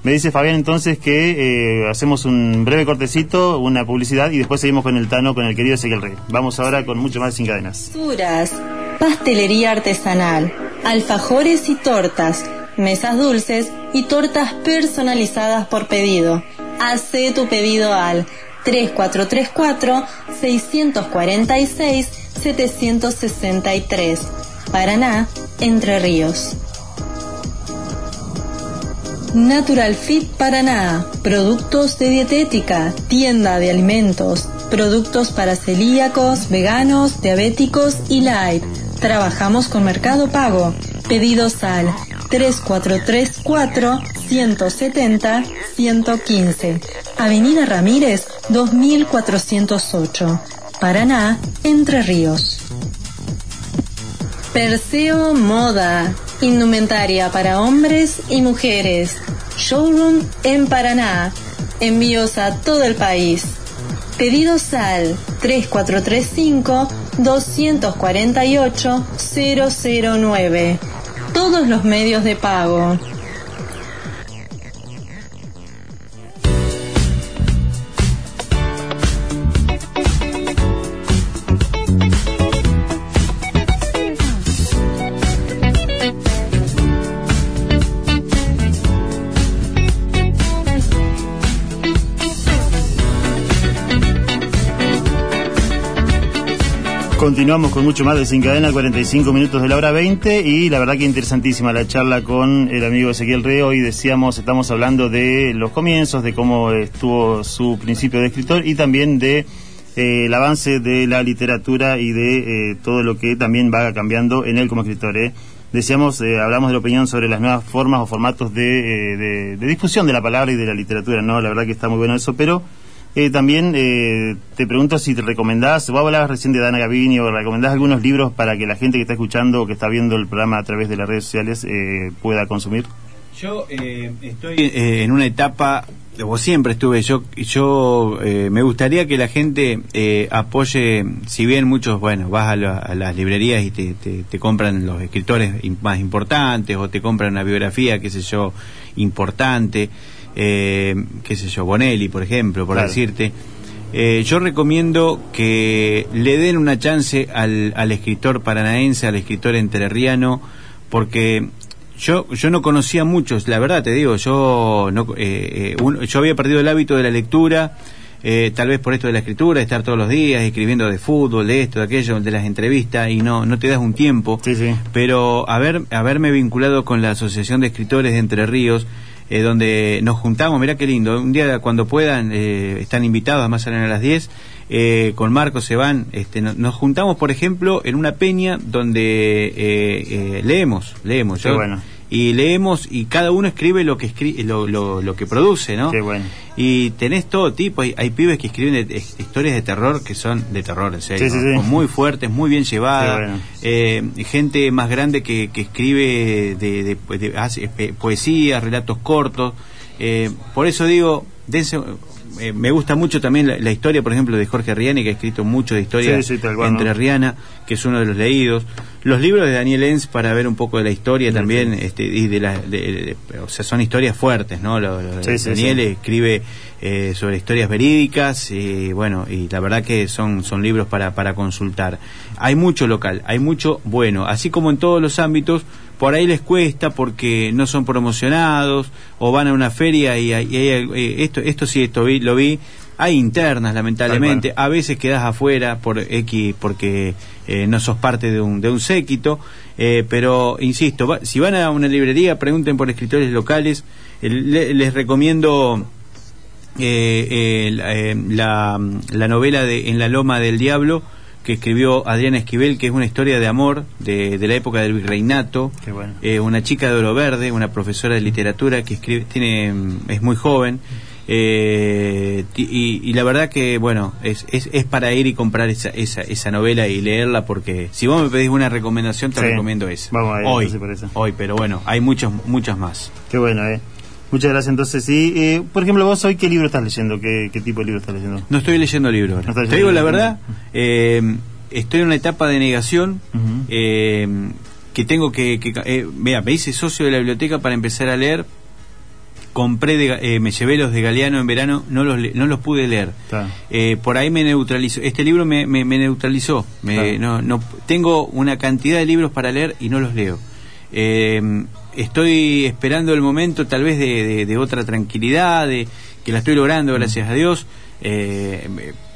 Me dice Fabián entonces que eh, hacemos un breve cortecito, una publicidad y después seguimos con el Tano, con el querido Ezequiel Rey. Vamos ahora con mucho más sin cadenas. Pastelería artesanal, alfajores y tortas, mesas dulces y tortas personalizadas por pedido. Hacé tu pedido al 3434-646-763. Paraná, Entre Ríos. Natural Fit Paraná, productos de dietética, tienda de alimentos, productos para celíacos, veganos, diabéticos y light. Trabajamos con Mercado Pago. Pedidos al 3434 170 115. Avenida Ramírez 2408. Paraná, Entre Ríos. Perseo Moda. Indumentaria para hombres y mujeres. Showroom en Paraná. Envíos a todo el país. Pedidos al 3435 248 009. Todos los medios de pago. Continuamos con mucho más de Sin Cadena, 45 minutos de la hora 20 y la verdad que interesantísima la charla con el amigo Ezequiel Reo. Hoy decíamos, estamos hablando de los comienzos, de cómo estuvo su principio de escritor y también de eh, el avance de la literatura y de eh, todo lo que también va cambiando en él como escritor. ¿eh? Decíamos, eh, hablamos de la opinión sobre las nuevas formas o formatos de, eh, de, de difusión de la palabra y de la literatura, ¿no? La verdad que está muy bueno eso, pero eh, también eh, te pregunto si te recomendás, vos hablabas recién de Dana Gavini, o recomendás algunos libros para que la gente que está escuchando o que está viendo el programa a través de las redes sociales eh, pueda consumir. Yo eh, estoy eh, en una etapa, o siempre estuve, yo, yo eh, me gustaría que la gente eh, apoye, si bien muchos, bueno, vas a, la- a las librerías y te, te- te compran los escritores más importantes o te compran una biografía, qué sé yo, importante, eh, qué sé yo, Bonelli, por ejemplo, por Claro. decirte. Eh, yo recomiendo que le den una chance al, al escritor paranaense, al escritor entrerriano, porque yo yo no conocía muchos, la verdad te digo, yo no, eh, eh, un- yo había perdido el hábito de la lectura, eh, tal vez por esto de la escritura, estar todos los días escribiendo de fútbol, de esto, de aquello, de las entrevistas y no no te das un tiempo. Sí, sí. Pero haber haberme vinculado con la Asociación de Escritores de Entre Ríos eh, donde nos juntamos, mirá qué lindo, un día cuando puedan, eh, están invitados, además salen a las 10, eh, con Marcos se van, este, no- nos juntamos, por ejemplo, en una peña donde eh, eh, leemos, leemos, Qué yo- bueno. Y leemos y cada uno escribe lo que escri lo, lo, lo que produce, ¿no? Qué bueno. Y tenés todo tipo, hay, hay pibes que escriben de- de- historias de terror que son de terror, en serio, Sí, sí, muy fuertes, muy bien llevadas, bueno. eh, gente más grande que, que escribe de, de- eh, poesía, relatos cortos. Eh, por eso digo, dense, eh, me gusta mucho también la, la historia, por ejemplo, de Jorge Riani, que ha escrito mucho de historia Sí, sí, ¿no? entrerriana, que es uno de los leídos. Los libros de Daniel Enz para ver un poco de la historia Sí, también, este, y de la, de- de- o sea, son historias fuertes, ¿no? Lo- lo- Sí, sí, Daniel escribe eh, sobre historias verídicas y bueno, y la verdad que son, son libros para, para consultar. Hay mucho local, hay mucho bueno, así como en todos los ámbitos, por ahí les cuesta porque no son promocionados o van a una feria y, hay- y hay- eh, esto, esto sí, esto vi, lo vi. Hay internas, lamentablemente. A veces quedas afuera por X porque eh, no sos parte de un, de un séquito. eh, pero, insisto, va- si van a una librería, pregunten por escritores locales. Le- les recomiendo eh, eh, la, eh, la- la novela de En la Loma del Diablo que escribió Adriana Esquivel, que es una historia de amor de, de la época del virreinato. Qué bueno. Eh, una chica de oro verde, una profesora de literatura que escribe, tiene, es muy joven. eh, y, y la verdad que, bueno, es, es, es para ir y comprar esa, esa, esa novela y leerla porque si vos me pedís una recomendación, te Sí. recomiendo esa. Vamos a hoy, hoy, pero bueno, hay muchas, muchas más. Qué bueno, ¿eh? Muchas gracias. Entonces, sí. eh, por ejemplo, vos hoy, ¿qué libro estás leyendo? ¿Qué, qué tipo de libro estás leyendo? No estoy leyendo libros. ahora. No estás Te digo la verdad, eh, estoy en una etapa de negación eh, que tengo que... que eh, mira, me hice socio de la biblioteca para empezar a leer. Compré, de, eh, me llevé los de Galeano en verano, no los, no los pude leer. Eh, por ahí me neutralizó. Este libro me, me, me neutralizó. Me- Claro. no, no, tengo una cantidad de libros para leer y no los leo. Eh, estoy esperando el momento tal vez de, de- de otra tranquilidad de, que la estoy logrando, gracias a Dios. Eh,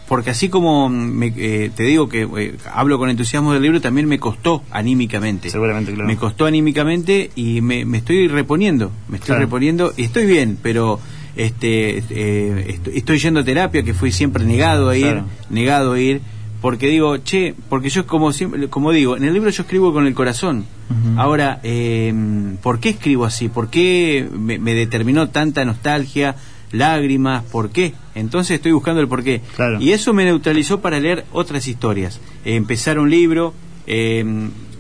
porque así como me- eh, te digo que eh, hablo con entusiasmo del libro, también me costó anímicamente. Seguramente, claro. Me costó anímicamente y me, me estoy reponiendo, me estoy Claro. reponiendo y estoy bien, pero este eh, est- estoy yendo a terapia que fui siempre negado a ir, Claro. negado a ir, porque digo, che, porque yo como siempre, como digo, en el libro yo escribo con el corazón. Ahora, eh, ¿por qué escribo así? ¿Por qué me, me determinó tanta nostalgia, lágrimas? ¿Por qué? Entonces estoy buscando el por qué. Claro. Y eso me neutralizó para leer otras historias. Eh, empezar un libro, eh,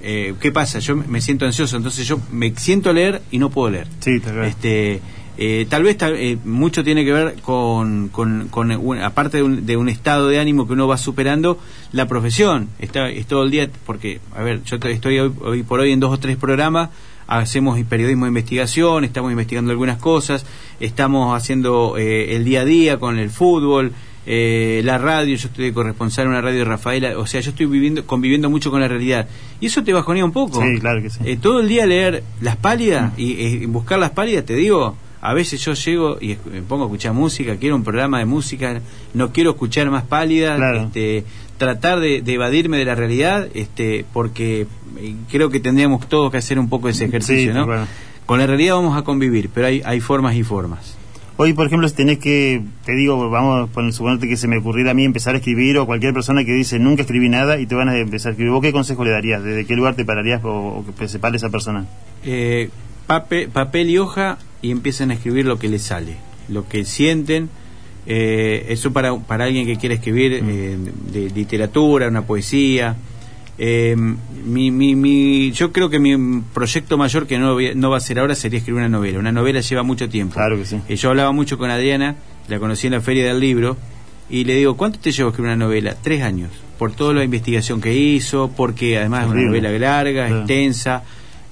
eh, ¿qué pasa? Yo me siento ansioso, entonces yo me siento a leer y no puedo leer. Sí, está claro. Este, eh, tal vez eh, mucho tiene que ver con, con, con un- aparte de un, de un estado de ánimo que uno va superando, la profesión. Está, es todo el día, porque, a ver, yo estoy hoy, hoy por hoy en dos o tres programas, hacemos periodismo de investigación, estamos investigando algunas cosas, estamos haciendo eh, el día a día con el fútbol, eh, la radio, yo estoy de corresponsal en una radio de Rafaela, o sea, yo estoy viviendo, conviviendo mucho con la realidad. Y eso te bajonea un poco. Sí, claro que sí. Eh, todo el día leer las pálidas y eh, buscar las pálidas, te digo, a veces yo llego y me pongo a escuchar música, quiero un programa de música, no quiero escuchar más pálidas, Claro. este, tratar de, de evadirme de la realidad, este, porque eh, creo que tendríamos todos que hacer un poco ese ejercicio, Sí, ¿no? Con la realidad vamos a convivir, pero hay, hay formas y formas. Hoy, por ejemplo, si tenés que, te digo, vamos a suponerte que se me ocurriera a mí empezar a escribir o cualquier persona que dice nunca escribí nada y te van a empezar a escribir, ¿vos qué consejo le darías? ¿Desde qué lugar te pararías o, o que se pare esa persona? eh, papel, papel y hoja y empiezan a escribir lo que les sale, lo que sienten. eh, eso para, para alguien que quiere escribir Mm. eh, de, literatura, una poesía. Eh, mi, mi, mi- yo creo que mi proyecto mayor que no, no va a ser ahora sería escribir una novela. Una novela lleva mucho tiempo. Claro que sí. Eh, yo hablaba mucho con Adriana, la conocí en la feria del libro, y le digo, ¿cuánto te llevó a escribir una novela? Tres años. Por toda la investigación que hizo, porque además es una novela larga, Claro. extensa,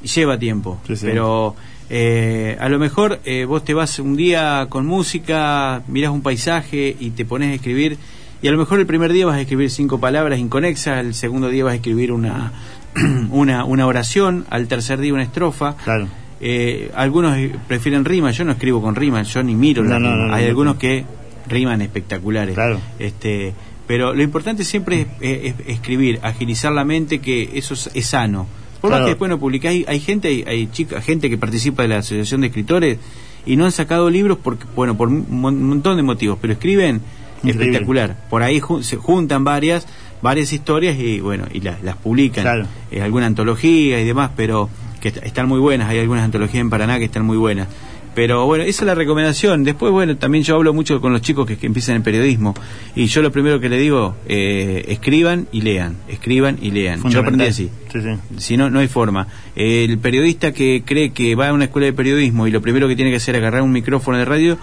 lleva tiempo. Sí, sí. Pero eh, a lo mejor eh, vos te vas un día con música, mirás un paisaje y te pones a escribir, y a lo mejor el primer día vas a escribir cinco palabras inconexas, el segundo día vas a escribir una, una, una oración, al tercer día una estrofa. Claro. Eh, algunos eh, prefieren rimas, yo no escribo con rimas, yo ni miro No, las no, Hay no, algunos no. que riman espectaculares. Claro. Este, pero lo importante siempre es, es- es escribir, agilizar la mente, que eso es, es sano. Por Claro. que después no hay, hay gente, hay, hay chica, gente que participa de la Asociación de Escritores y no han sacado libros porque, bueno, por un mon- montón de motivos, pero escriben Increíble. espectacular. Por ahí ju- se juntan varias, varias historias y bueno, y la- las publican. Claro. Eh, alguna antología y demás, pero que est- están muy buenas. Hay algunas antologías en Paraná que están muy buenas. Pero bueno, esa es la recomendación. Después, bueno, también yo hablo mucho con los chicos que, que empiezan en periodismo. Y yo lo primero que le digo, eh, escriban y lean. Escriban y lean. Yo aprendí así. Sí, sí. Si no, no hay forma. El periodista que cree que va a una escuela de periodismo y lo primero que tiene que hacer es agarrar un micrófono de radio,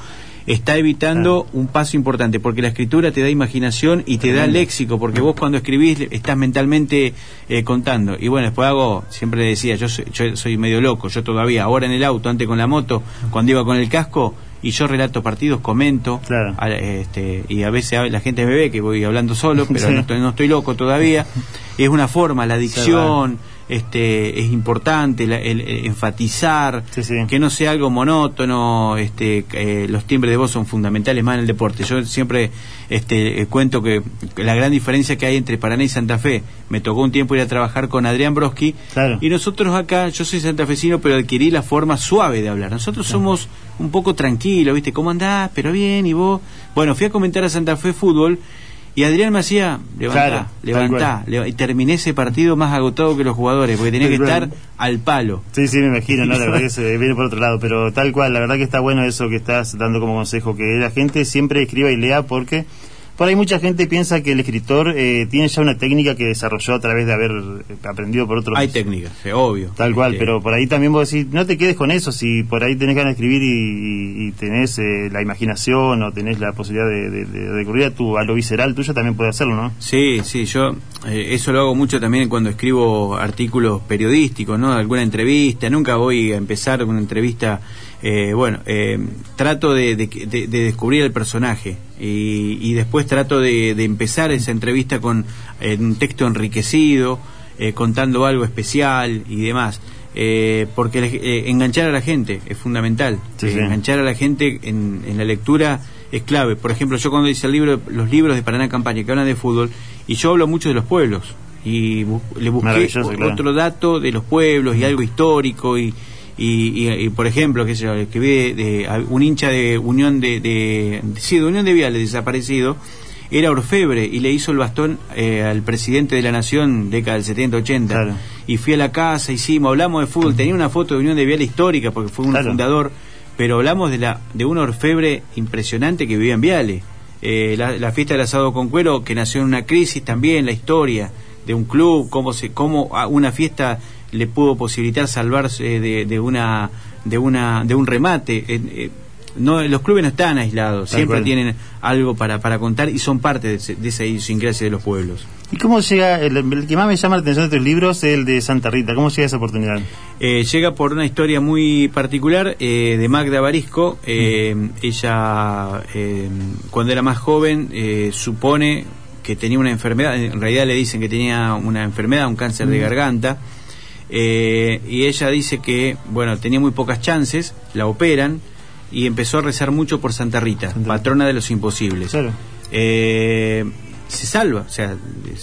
está evitando un paso importante, porque la escritura te da imaginación y te da léxico, porque vos cuando escribís estás mentalmente eh, contando. Y bueno, después hago, siempre le decía, yo soy, yo soy medio loco, yo todavía, ahora en el auto, antes con la moto, cuando iba con el casco, y yo relato partidos, comento, Claro. a- este, y a veces la gente me ve que voy hablando solo, pero Sí. no, estoy, no estoy loco todavía. Es una forma, la dicción, este, es importante, la- el, el enfatizar, Sí, sí. que no sea algo monótono, este, eh, los timbres de voz son fundamentales más en el deporte. Yo siempre este, eh, cuento que la gran diferencia que hay entre Paraná y Santa Fe, me tocó un tiempo ir a trabajar con Adrián Broski, Claro. y nosotros acá, yo soy santafesino, pero adquirí la forma suave de hablar. Nosotros somos un poco tranquilos, ¿viste? ¿Cómo andás? Pero bien, ¿y vos? Bueno, fui a comentar a Santa Fe Fútbol y Adrián me hacía, levantá, Claro, levantá, y terminé ese partido más agotado que los jugadores, porque tenía que estar al palo. Sí, sí, me imagino, ¿no? La verdad que se viene por otro lado, pero tal cual, la verdad que está bueno eso que estás dando como consejo, que la gente siempre escriba y lea porque por ahí mucha gente piensa que el escritor eh, tiene ya una técnica que desarrolló a través de haber eh, aprendido por otros. Hay técnicas, obvio. Tal cual, Este, pero por ahí también vos decís, no te quedes con eso, si por ahí tenés ganas de escribir y, y- tenés eh, la imaginación o tenés la posibilidad de, de- de recurrir a, tu, a lo visceral tuyo, también puedes hacerlo, ¿no? Sí, sí, yo eh, eso lo hago mucho también cuando escribo artículos periodísticos, ¿no? Alguna entrevista, nunca voy a empezar una entrevista, eh, bueno, eh, trato de, de- de- de descubrir el personaje y, y después trato de, de empezar esa entrevista con eh, un texto enriquecido, eh, contando algo especial y demás. Eh, porque enganchar a la gente es fundamental. Sí, sí. enganchar a la gente en, en la lectura es clave. Por ejemplo, yo cuando hice el libro, los libros de Paraná Campaña que hablan de fútbol, y yo hablo mucho de los pueblos, y bu- le busqué claro. otro dato de los pueblos y algo histórico, y, y, y- y, por ejemplo, que yo, escribí de, de- un hincha de Unión de, de, sí, de Unión de Viales desaparecido, era orfebre y le hizo el bastón eh, al presidente de la Nación, década del 70-80. Claro. Y fui a la casa, hicimos, hablamos de fútbol, tenía una foto de Unión de Viales histórica porque fue un Claro. fundador, pero hablamos de la de un orfebre impresionante que vivía en Viales. Eh, la, la fiesta del asado con cuero que nació en una crisis también, la historia de un club, cómo se cómo a una fiesta le pudo posibilitar salvarse de, de una de una de un remate. Eh, eh, no, los clubes no están aislados, Tal siempre cual. tienen algo para, para contar y son parte de, ese- de esa idiosincrasia de los pueblos. ¿Y cómo llega, el, el que más me llama la atención de tus libros es el de Santa Rita? ¿Cómo llega esa oportunidad? Eh, llega por una historia muy particular eh, de Magda Barisco. Eh, Ella, eh, cuando era más joven, eh, supone que tenía una enfermedad. En realidad le dicen que tenía una enfermedad, un cáncer de garganta. Eh, y ella dice que, bueno, tenía muy pocas chances, la operan y empezó a rezar mucho por Santa Rita, Santa Rita. patrona de los imposibles. Claro. Eh, se salva, o sea,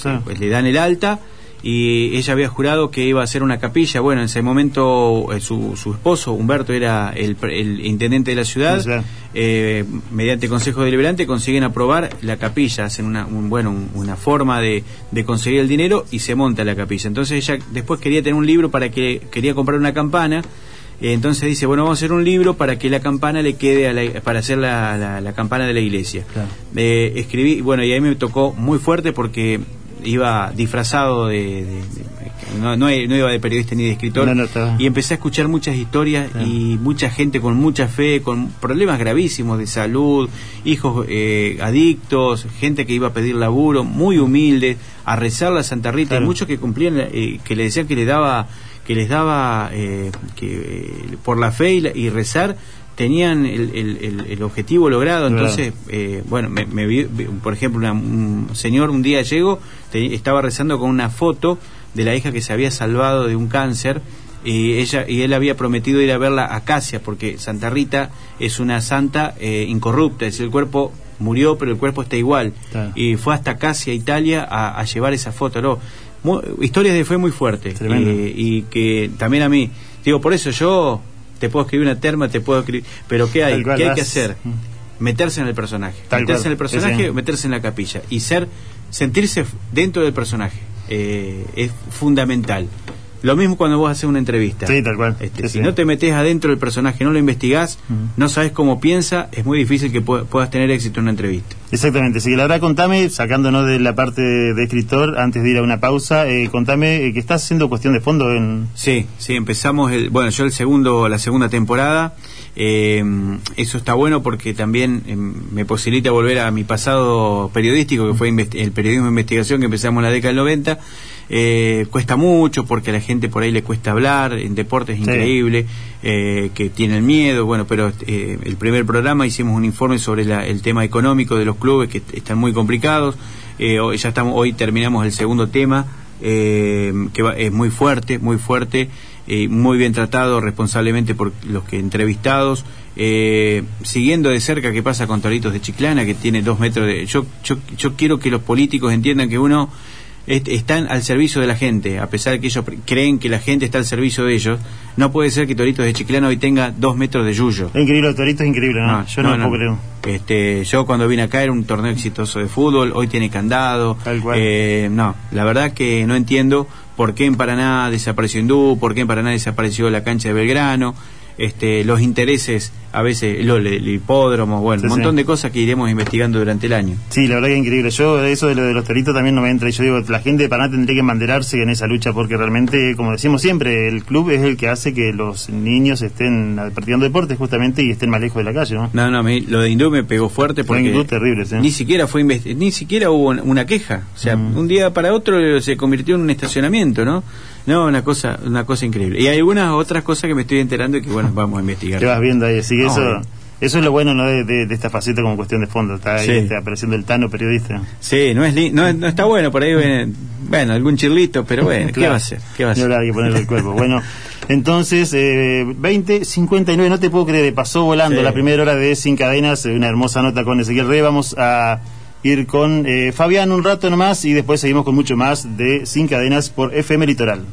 Claro. pues le dan el alta y ella había jurado que iba a hacer una capilla. Bueno, en ese momento eh, su, su esposo, Humberto, era el, el intendente de la ciudad. Sí. Eh, mediante consejo deliberante consiguen aprobar la capilla, hacen una, un- bueno, un- una forma de, de conseguir el dinero y se monta la capilla. Entonces ella después quería tener un libro para que quería comprar una campana. eh, Entonces dice, bueno, vamos a hacer un libro para que la campana le quede a la- para hacer la, la- la campana de la iglesia. Claro. Eh, escribí, bueno, y ahí me tocó muy fuerte porque iba disfrazado de... de- de- no, no, no iba de periodista ni de escritor. No, y empecé a escuchar muchas historias Claro. y mucha gente con mucha fe, con problemas gravísimos de salud, hijos eh, adictos, gente que iba a pedir laburo, muy humildes, a rezar la Santa Rita, Claro. y muchos que cumplían, eh, que le decían que le daba, que les daba eh, que eh, por la fe y, la- y rezar tenían el, el- el- objetivo logrado, Claro. entonces eh, bueno, me, me vi- por ejemplo, una- un señor un día llegó, te- estaba rezando con una foto de la hija que se había salvado de un cáncer y ella y él había prometido ir a verla a Casia porque Santa Rita es una santa eh, incorrupta, es decir, el cuerpo murió pero el cuerpo está igual Claro. y fue hasta Casia, Italia a, a llevar esa foto, ¿no? Historias de fe muy Tremendo. eh, y que también a mí, digo, por eso yo te puedo escribir una terma, te puedo escribir, pero ¿qué hay? ¿Qué hay que hacer? meterse en el personaje, Tal meterse cual, en el personaje, sí, meterse en la capilla y ser, sentirse dentro del personaje eh, es fundamental. Lo mismo cuando vos haces una entrevista. Sí, tal cual. Este, Sí, si sí. no te metes adentro del personaje, no lo investigás, no sabes cómo piensa, es muy difícil que pu- puedas tener éxito en una entrevista. Exactamente, sí, la verdad contame, sacándonos de la parte de, de escritor, antes de ir a una pausa, eh, contame eh, que estás haciendo cuestión de fondo en... Sí, sí, empezamos, el, bueno, yo el segundo, la segunda temporada, eh, eso está bueno porque también eh, me posibilita volver a mi pasado periodístico, que fue el periodismo de investigación que empezamos en la década del 90, eh, cuesta mucho porque a la gente por ahí le cuesta hablar, en deportes es Sí. increíble, eh, que tienen miedo, bueno, pero eh, el primer programa hicimos un informe sobre la- el tema económico de los clubes que están muy complicados, eh, hoy, ya estamos, hoy terminamos el segundo tema, eh, que va- es muy fuerte, muy fuerte, muy bien tratado responsablemente por los que entrevistados, eh, siguiendo de cerca qué pasa con Toritos de Chiclana, que tiene dos metros de... Yo, yo, yo quiero que los políticos entiendan que uno est- están al servicio de la gente, a pesar de que ellos creen que la gente está al servicio de ellos, no puede ser que Toritos de Chiclana hoy tenga dos metros de yuyo. Es increíble, Torito es increíble, ¿no? Yo no, lo puedo creer. Este, yo cuando vine acá era un torneo exitoso de fútbol, hoy tiene candado. Tal cual. Eh, no, la verdad que no entiendo por qué en Paraná desapareció Hindú, por qué en Paraná desapareció la cancha de Belgrano. Este, los intereses, a veces lo- el, hipódromo, bueno, Sí, un montón sí. de cosas que iremos investigando durante el año. Sí, la verdad que es increíble. Yo, eso de lo de los toritos también no me entra. Yo digo, la gente de Paraná tendría que manderarse en esa lucha porque realmente, como decimos siempre, el club es el que hace que los niños estén practicando deportes justamente y estén más lejos de la calle, ¿no? No, no, me- lo de Hindú me pegó fuerte porque Hindú terrible, sí. ni siquiera fue ni siquiera hubo una- una queja, o sea, Mm. un día para otro se convirtió en un estacionamiento, ¿no? No, una cosa, una cosa increíble. Y hay algunas otras cosas que me estoy enterando y que bueno, vamos a investigar. Te vas viendo ahí, No, eso... Eso es lo bueno ¿no? de, de- de esta faceta como cuestión de fondo. Está ahí Sí. este, apareciendo el Tano, periodista. Sí, no es, li- no, no está bueno, por ahí ven, bueno, algún chirlito, pero bueno, ¿qué va a hacer? ¿Qué va a hacer? hablar, hay que ponerle el cuerpo. Bueno, entonces, eh, 20, 59, no te puedo creer, pasó volando Sí. la primera hora de Sin Cadenas, eh, una hermosa nota con Ezequiel Rey. Vamos a con eh, Fabián un rato nomás y después seguimos con mucho más de Sin Cadenas por FM Litoral.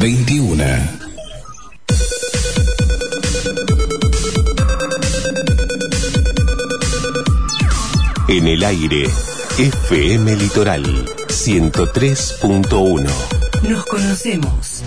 21. En el aire, FM Litoral 103.1. Nos conocemos.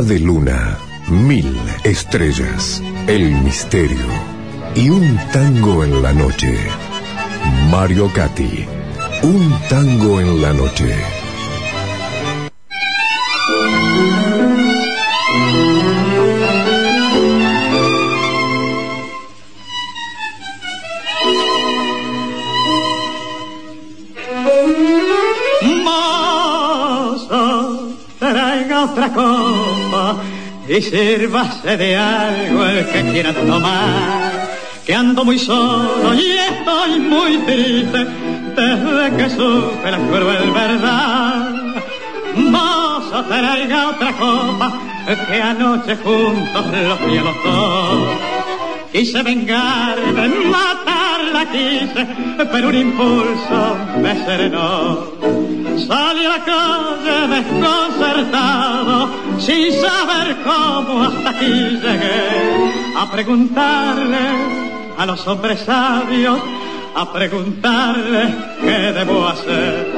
De luna, mil estrellas, el misterio y un tango en la noche. Mario Cati, un tango en la noche. Y sírvase de algo el que quiera tomar. Que ando muy solo y estoy muy triste desde que supe la cruel verdad. Mozo, traiga otra copa que anoche juntos los vi a los dos. Quise vengarme, matarla quise, pero un impulso me serenó. Salí a la calle desconcertado, sin saber cómo hasta aquí llegué. A preguntarle a los hombres sabios, a preguntarle qué debo hacer.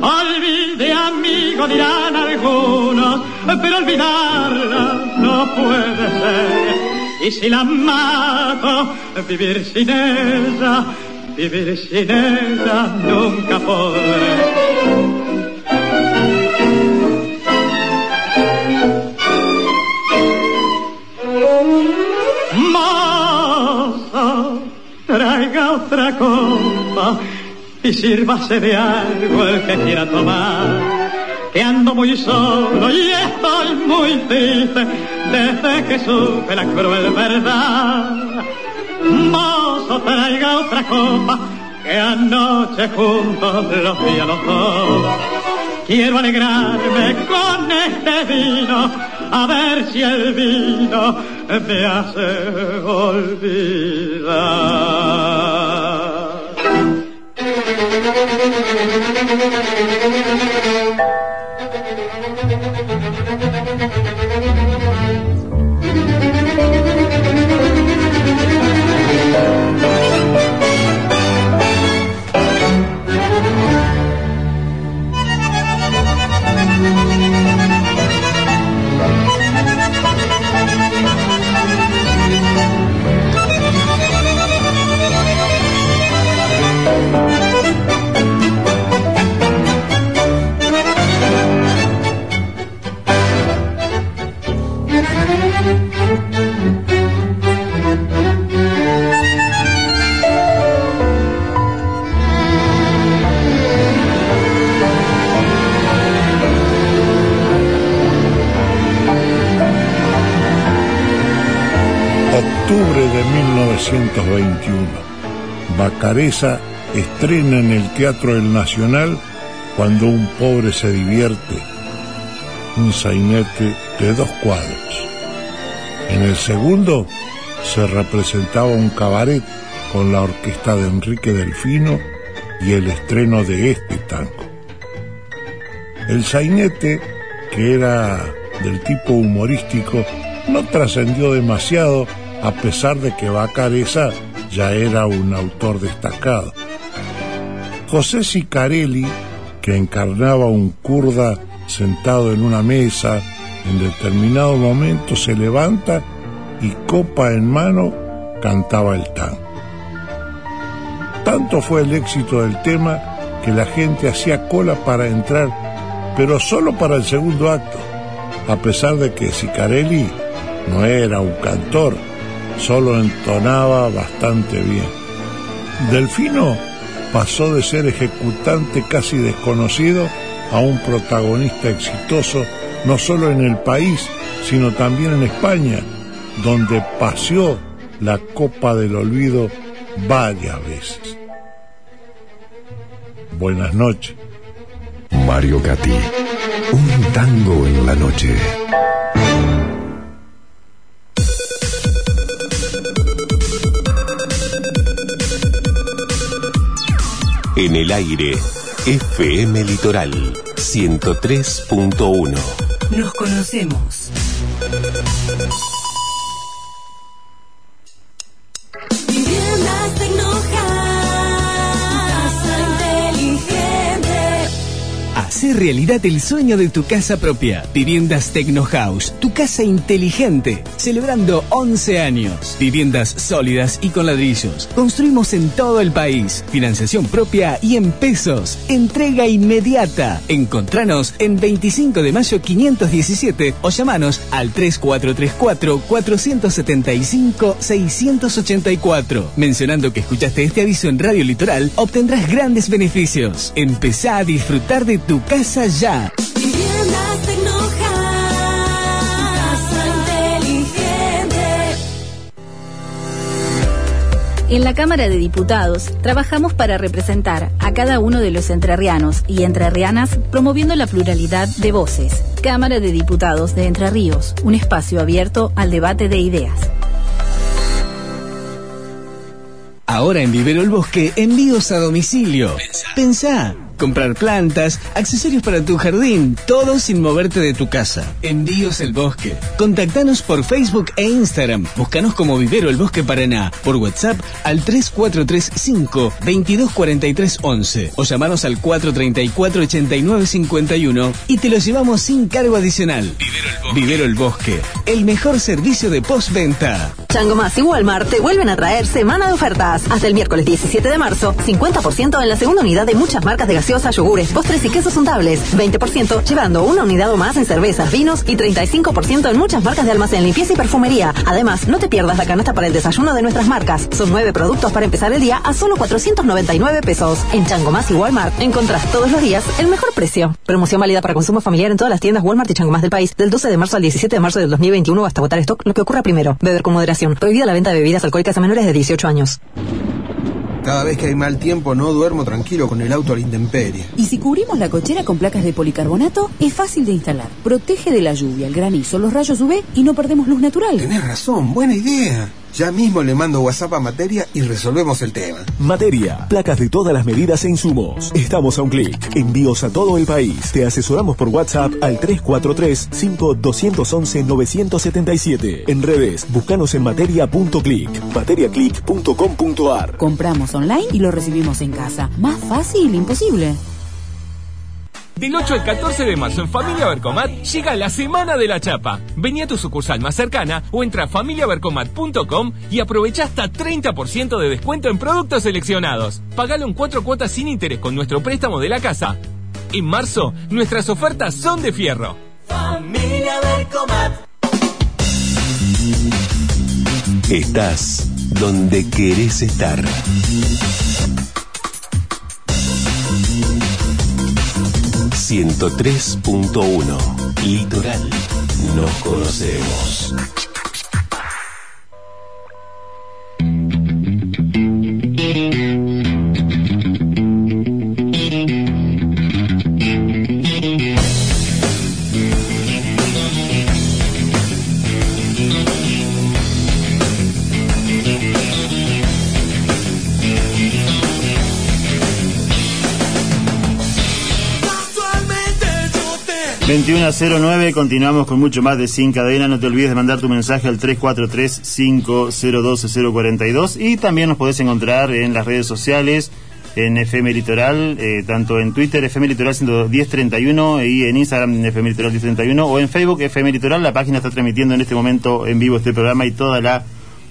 Olvide amigo, dirán algunos, pero olvidarla no puede ser. Y si la mato, vivir sin ella, vivir sin ella nunca podré. Traiga otra copa y sírvase de algo el que quiera tomar. Que ando muy solo y estoy muy triste desde que supe la cruel verdad. Mozo, traiga otra copa que anoche juntos los vi los dos. Quiero alegrarme con este vino, a ver si el vino me hace olvidar. 1921. Bacareza estrena en el Teatro El Nacional cuando un pobre se divierte, un sainete de dos cuadros. En el segundo se representaba un cabaret con la orquesta de Enrique Delfino y el estreno de este tango. El sainete, que era del tipo humorístico, no trascendió demasiado a pesar de que Bacareza ya era un autor destacado. José Sicarelli, que encarnaba un kurda sentado en una mesa, en determinado momento se levanta y copa en mano cantaba el tango. Tanto fue el éxito del tema que la gente hacía cola para entrar, pero solo para el segundo acto, a pesar de que Sicarelli no era un cantor, solo entonaba bastante bien. Delfino pasó de ser ejecutante casi desconocido a un protagonista exitoso no solo en el país, sino también en España, donde paseó la copa del olvido varias veces. Buenas noches. Mario Gatti. Un tango en la noche. En el aire, FM Litoral 103.1. Nos conocemos. Realidad el sueño de tu casa propia. Viviendas Tecno House, tu casa inteligente. Celebrando 11 años. Viviendas sólidas y con ladrillos. Construimos en todo el país. Financiación propia y en pesos. Entrega inmediata. Encontranos en 25 de mayo 517 o llamanos al 3434 475 684. Mencionando que escuchaste este aviso en Radio Litoral, obtendrás grandes beneficios. Empezá a disfrutar de tu casa ya. Viviendas Tecno Casa inteligente. En la Cámara de Diputados trabajamos para representar a cada uno de los entrerrianos y entrerrianas promoviendo la pluralidad de voces. Cámara de Diputados de Entre Ríos, un espacio abierto al debate de ideas. Ahora en Vivero el Bosque, envíos a domicilio. Pensá. Comprar plantas, accesorios para tu jardín, todo sin moverte de tu casa. Envíos el Bosque. Contactanos por Facebook e Instagram. Búscanos como Vivero el Bosque Paraná. Por WhatsApp al 3435 224311 o llamanos al 434 8951 y te los llevamos sin cargo adicional. Vivero el Bosque. el mejor servicio de postventa. Chango Más y Walmart te vuelven a traer semana de ofertas. Hasta el miércoles 17 de marzo, 50% en la segunda unidad de muchas marcas de gaseosa, postres y quesos untables. 20% llevando una unidad o más en cervezas, vinos y 35% en muchas marcas de almacén, limpieza y perfumería. Además, no te pierdas la canasta para el desayuno de nuestras marcas. Son nueve productos para empezar el día a solo 499 pesos. En Chango Más y Walmart encontrás todos los días el mejor precio. Promoción válida para consumo familiar en todas las tiendas Walmart y Chango Más del país del 12 de marzo al 17 de marzo del 2021 hasta agotar stock, lo que ocurra primero. Beber con moderación. Prohibida la venta de bebidas alcohólicas a menores de 18 años. Cada vez que hay mal tiempo no duermo tranquilo con el auto a la intemperie. Y si cubrimos la cochera con placas de policarbonato, es fácil de instalar. Protege de la lluvia, el granizo, los rayos UV y no perdemos luz natural. Tenés razón, buena idea. Ya mismo le mando WhatsApp a Materia y resolvemos el tema. Materia, placas de todas las medidas e insumos. Estamos a un clic. Envíos a todo el país. Te asesoramos por WhatsApp al 343-5211-977. En redes, búscanos en materia.click. materiaclick.com.ar. Compramos online y lo recibimos en casa. Más fácil, imposible. Del 8 al 14 de marzo en Familia Bercomat llega la Semana de la Chapa. Vení a tu sucursal más cercana o entra a familiabercomat.com y aprovecha hasta 30% de descuento en productos seleccionados. Pagalo en cuatro cuotas sin interés con nuestro préstamo de la casa. En marzo, nuestras ofertas son de fierro. Familia Bercomat. Estás donde querés estar. ...103.1... Litoral. Nos conocemos. 2109, continuamos con mucho más de Sin Cadena. No te olvides de mandar tu mensaje al 343-502-042 y también nos podés encontrar en las redes sociales, en FM Litoral, eh, tanto en Twitter FM Litoral 1031 y en Instagram FM Litoral 1031 o en Facebook FM Litoral. La página está transmitiendo en este momento en vivo este programa y toda la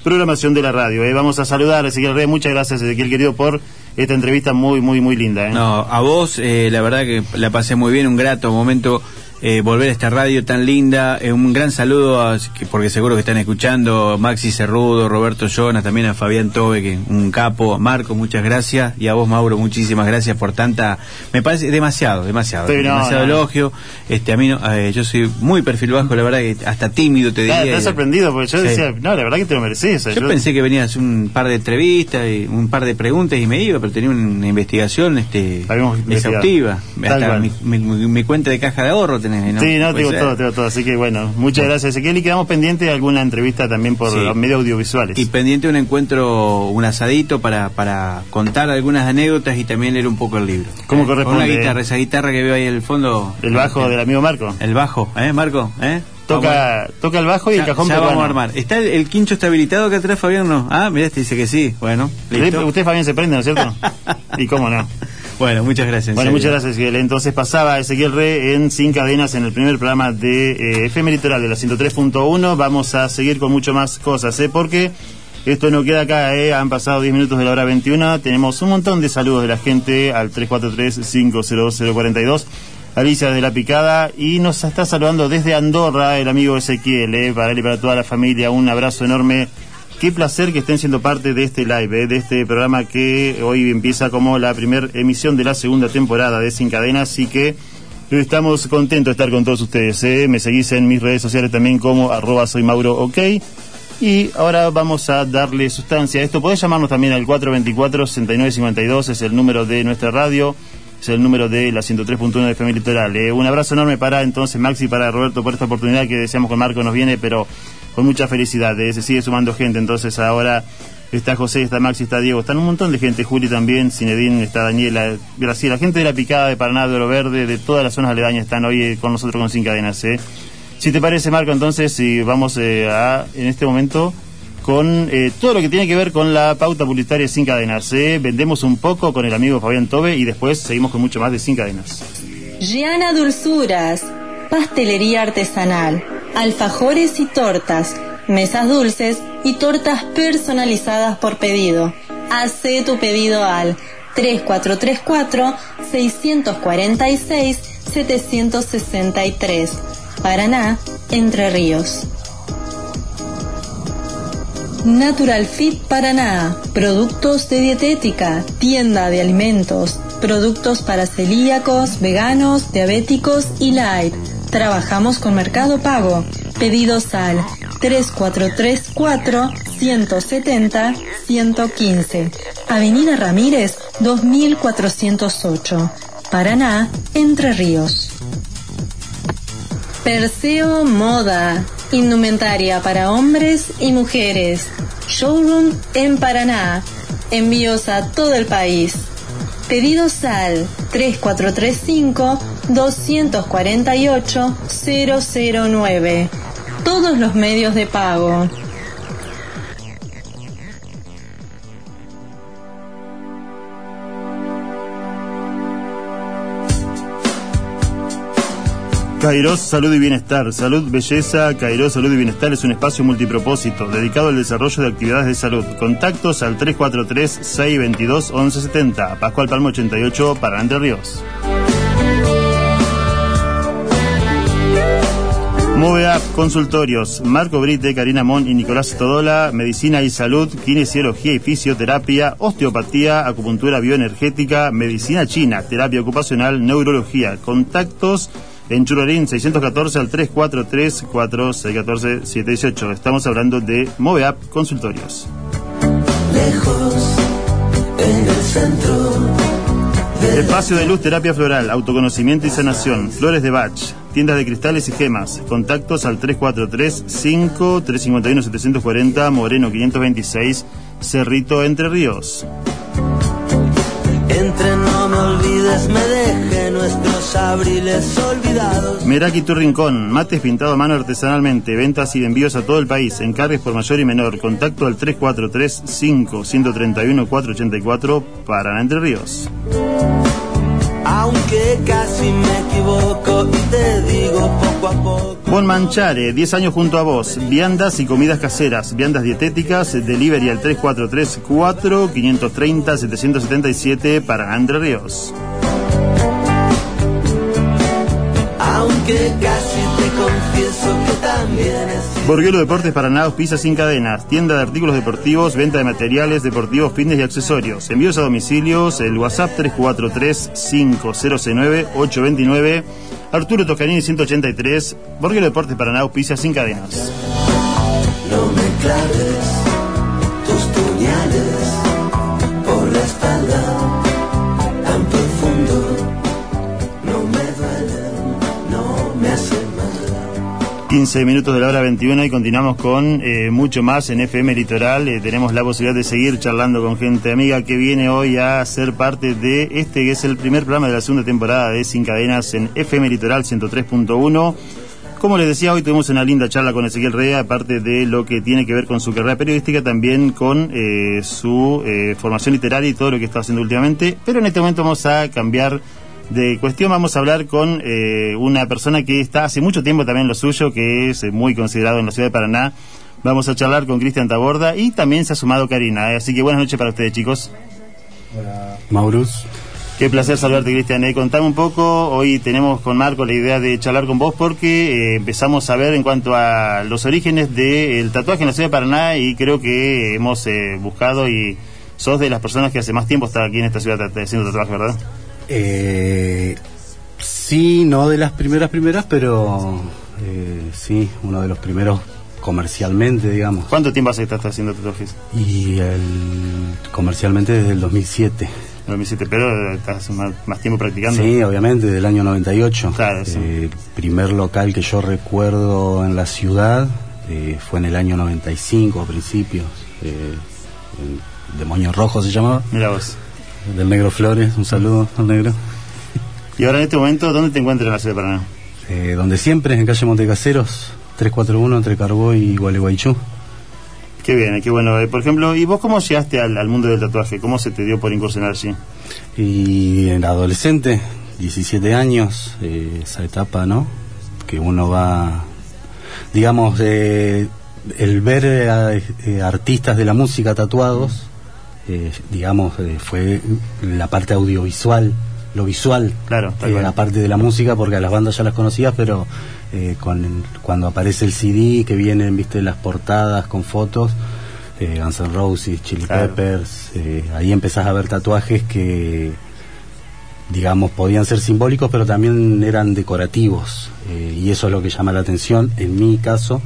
programación de la radio. eh. Vamos a saludar a Ezequiel Rey. Muchas gracias, Ezequiel querido, por esta entrevista muy, muy, muy linda. eh. No, a vos, eh, la verdad que la pasé muy bien, un grato momento eh, volver a esta radio tan linda. Eh, un gran saludo, a- que- porque seguro que están escuchando, Maxi Cerrudo, Roberto Jonas, también a Fabián Tobe, que un capo, Marco, muchas gracias, y a vos, Mauro, muchísimas gracias por tanta... Me parece demasiado, demasiado, demasiado no. elogio. Este, a mí, no- eh, yo soy muy perfil bajo, la verdad que hasta tímido te diría. estás sorprendido porque yo Sí. decía, no, la verdad que te lo mereces. Yo pensé que venías un par de entrevistas y un par de preguntas y me iba, pero tenía una investigación este, exhaustiva. Hasta mi, mi- cuenta de caja de ahorro tenés, ¿no? Sí, no, tengo todo, tengo todo. Así que bueno, muchas gracias, Ezequiel. Y quedamos pendientes de alguna entrevista también por Sí. los medios audiovisuales. Y pendiente un encuentro, un asadito para, para contar algunas anécdotas y también leer un poco el libro. ¿Cómo Eh, corresponde? Con una guitarra, esa guitarra que veo ahí en el fondo. El bajo del amigo Marco. El bajo, ¿eh, Marco? ¿Eh? Toca, toca el bajo y el cajón ya peruano. vamos a armar. ¿Está el, el quincho está habilitado acá atrás, Fabián? No. Ah, mira, este dice que sí. Bueno, listo. Usted, Fabián, se prende, ¿no es cierto? y cómo no. Bueno, muchas gracias. en Bueno, muchas gracias, Ezequiel. Entonces pasaba Ezequiel Re en Sin Cadenas en el primer programa de eh, FM Litoral de la 103.1. Vamos a seguir con mucho más cosas, ¿eh? Porque esto no queda acá, ¿eh? Han pasado 10 minutos de la hora 21. Tenemos un montón de saludos de la gente al 343-502-042. Alicia de la Picada y nos está saludando desde Andorra el amigo Ezequiel, ¿eh? Para él y para toda la familia. Un abrazo enorme. Qué placer que estén siendo parte de este live, ¿eh? de este programa que hoy empieza como la primera emisión de la segunda temporada de Sin Cadenas, así que estamos contentos de estar con todos ustedes. ¿eh? Me seguís en mis redes sociales también como arroba soy Mauro OK. Y ahora vamos a darle sustancia a esto. Podés llamarnos también al 424-6952, es el número de nuestra radio, es el número de la 103.1 de FM Litoral. ¿eh? Un abrazo enorme para entonces Maxi, para Roberto por esta oportunidad que deseamos con Marco nos viene, pero con mucha felicidad. ¿eh? Se sigue sumando gente, entonces ahora está José, está Maxi, está Diego, están un montón de gente, Juli también, Cinedín, está Daniela, Graciela, gente de la Picada, de Paraná, de Oro Verde, de todas las zonas aledañas están hoy eh, con nosotros con Sin Cadenas. ¿eh? Si te parece, Marco, entonces si vamos eh, a, en este momento con eh, todo lo que tiene que ver con la pauta publicitaria Sin Cadenas. Vendemos un poco con el amigo Fabián Tobe y después seguimos con mucho más de Sin Cadenas. Giana Dulzuras, pastelería artesanal, alfajores y tortas, mesas dulces y tortas personalizadas por pedido. Hacé tu pedido al 3434-646-763. Paraná, Entre Ríos. Natural Fit Paraná, productos de dietética, tienda de alimentos, productos para celíacos, veganos, diabéticos y light. Trabajamos con Mercado Pago. Pedidos al 3434 170 115. Avenida Ramírez 2408. Paraná, Entre Ríos. Perseo Moda, indumentaria para hombres y mujeres. Showroom en Paraná. Envíos a todo el país. Pedidos al 3435 248 009. Todos los medios de pago. Kairos Salud y Bienestar. Salud, Belleza, Kairos Salud y Bienestar es un espacio multipropósito dedicado al desarrollo de actividades de salud. Contactos al 343-622-1170. Pascual Palmo 88 para Entre Ríos. Move Up Consultorios, Marco Brite, Karina Mon y Nicolás Todola, Medicina y Salud, Kinesiología y Fisioterapia, Osteopatía, Acupuntura Bioenergética, Medicina China, Terapia Ocupacional, Neurología. Contactos en Churalín 614 al 343 4614 718. Estamos hablando de Move Up Consultorios. Lejos, en el centro. Espacio de luz, terapia floral, autoconocimiento y sanación, flores de Bach, tiendas de cristales y gemas. Contactos al 343-5-351-740, Moreno 526, Cerrito, Entre Ríos. Entre no me olvides me deje nuestros abriles olvidados. Meraki Tu Rincón, mates pintado a mano artesanalmente, ventas y envíos a todo el país, encargues por mayor y menor, contacto al 343-5-131-484 para Entre Ríos. Aunque casi me equivoco y te digo poco a poco. Bon Manchare, 10 años junto a vos, viandas y comidas caseras, viandas dietéticas, delivery al 343-4-530-777 para Entre Ríos. Aunque casi te confieso que también es Borguelo Deportes Paraná, Pisa sin cadenas, tienda de artículos deportivos, venta de materiales deportivos, fitness y accesorios. Envíos a domicilios, el WhatsApp 343-5009-829, Arturo Toscanini 183, Borguelo Deportes Paraná, Pisa sin cadenas. No me claves 15 minutos de la hora 21 y continuamos con eh, mucho más en FM Litoral. Eh, tenemos la posibilidad de seguir charlando con gente amiga que viene hoy a ser parte de este que es el primer programa de la segunda temporada de Sin Cadenas en FM Litoral 103.1. Como les decía, hoy tuvimos una linda charla con Ezequiel Rea, aparte de lo que tiene que ver con su carrera periodística, también con eh, su eh, formación literaria y todo lo que está haciendo últimamente. Pero en este momento vamos a cambiar de cuestión, vamos a hablar con eh, una persona que está hace mucho tiempo también lo suyo, que es eh, muy considerado en la ciudad de Paraná. Vamos a charlar con Cristian Taborda y también se ha sumado Karina. eh. Así que buenas noches para ustedes, chicos. Maurus. Qué placer saludarte, Cristian. Eh, contame un poco, hoy tenemos con Marco la idea de charlar con vos porque eh, empezamos a ver en cuanto a los orígenes del tatuaje en la ciudad de Paraná y creo que hemos eh, buscado y sos de las personas que hace más tiempo está aquí en esta ciudad haciendo tatuaje, ¿verdad? Eh, sí, no de las primeras primeras, pero eh, sí, uno de los primeros comercialmente, digamos. ¿Cuánto tiempo hace que estás haciendo tatuajes? Y el, comercialmente desde el 2007. 2007, pero estás más, más tiempo practicando. Sí, obviamente, del año 98. Claro, sí. Eh, primer local que yo recuerdo en la ciudad eh, fue en el año 95, a principios. Eh, el Demonio Rojo se llamaba. Mira vos. Del Negro Flores, un saludo al Negro. Y ahora en este momento, ¿dónde te encuentras en la ciudad de Paraná? Eh, donde siempre, en calle Montecaseros, 341 entre Carbó y Gualeguaychú. Qué bien, qué bueno. Eh, por ejemplo, ¿y vos cómo llegaste al, al mundo del tatuaje? ¿Cómo se te dio por incursionar allí? Y en adolescente, 17 años, eh, esa etapa, ¿no? Que uno va, digamos, eh, el ver a- artistas de la música tatuados, eh, digamos, eh, fue la parte audiovisual, lo visual, Claro, eh, la parte de la música, porque a las bandas ya las conocías, pero eh, con cuando aparece el CD, que vienen, viste, las portadas con fotos, eh, Guns N' Roses, Chili Claro. Peppers, ahí empezás a ver tatuajes que, digamos, podían ser simbólicos, pero también eran decorativos, y eso es lo que llama la atención, en mi caso,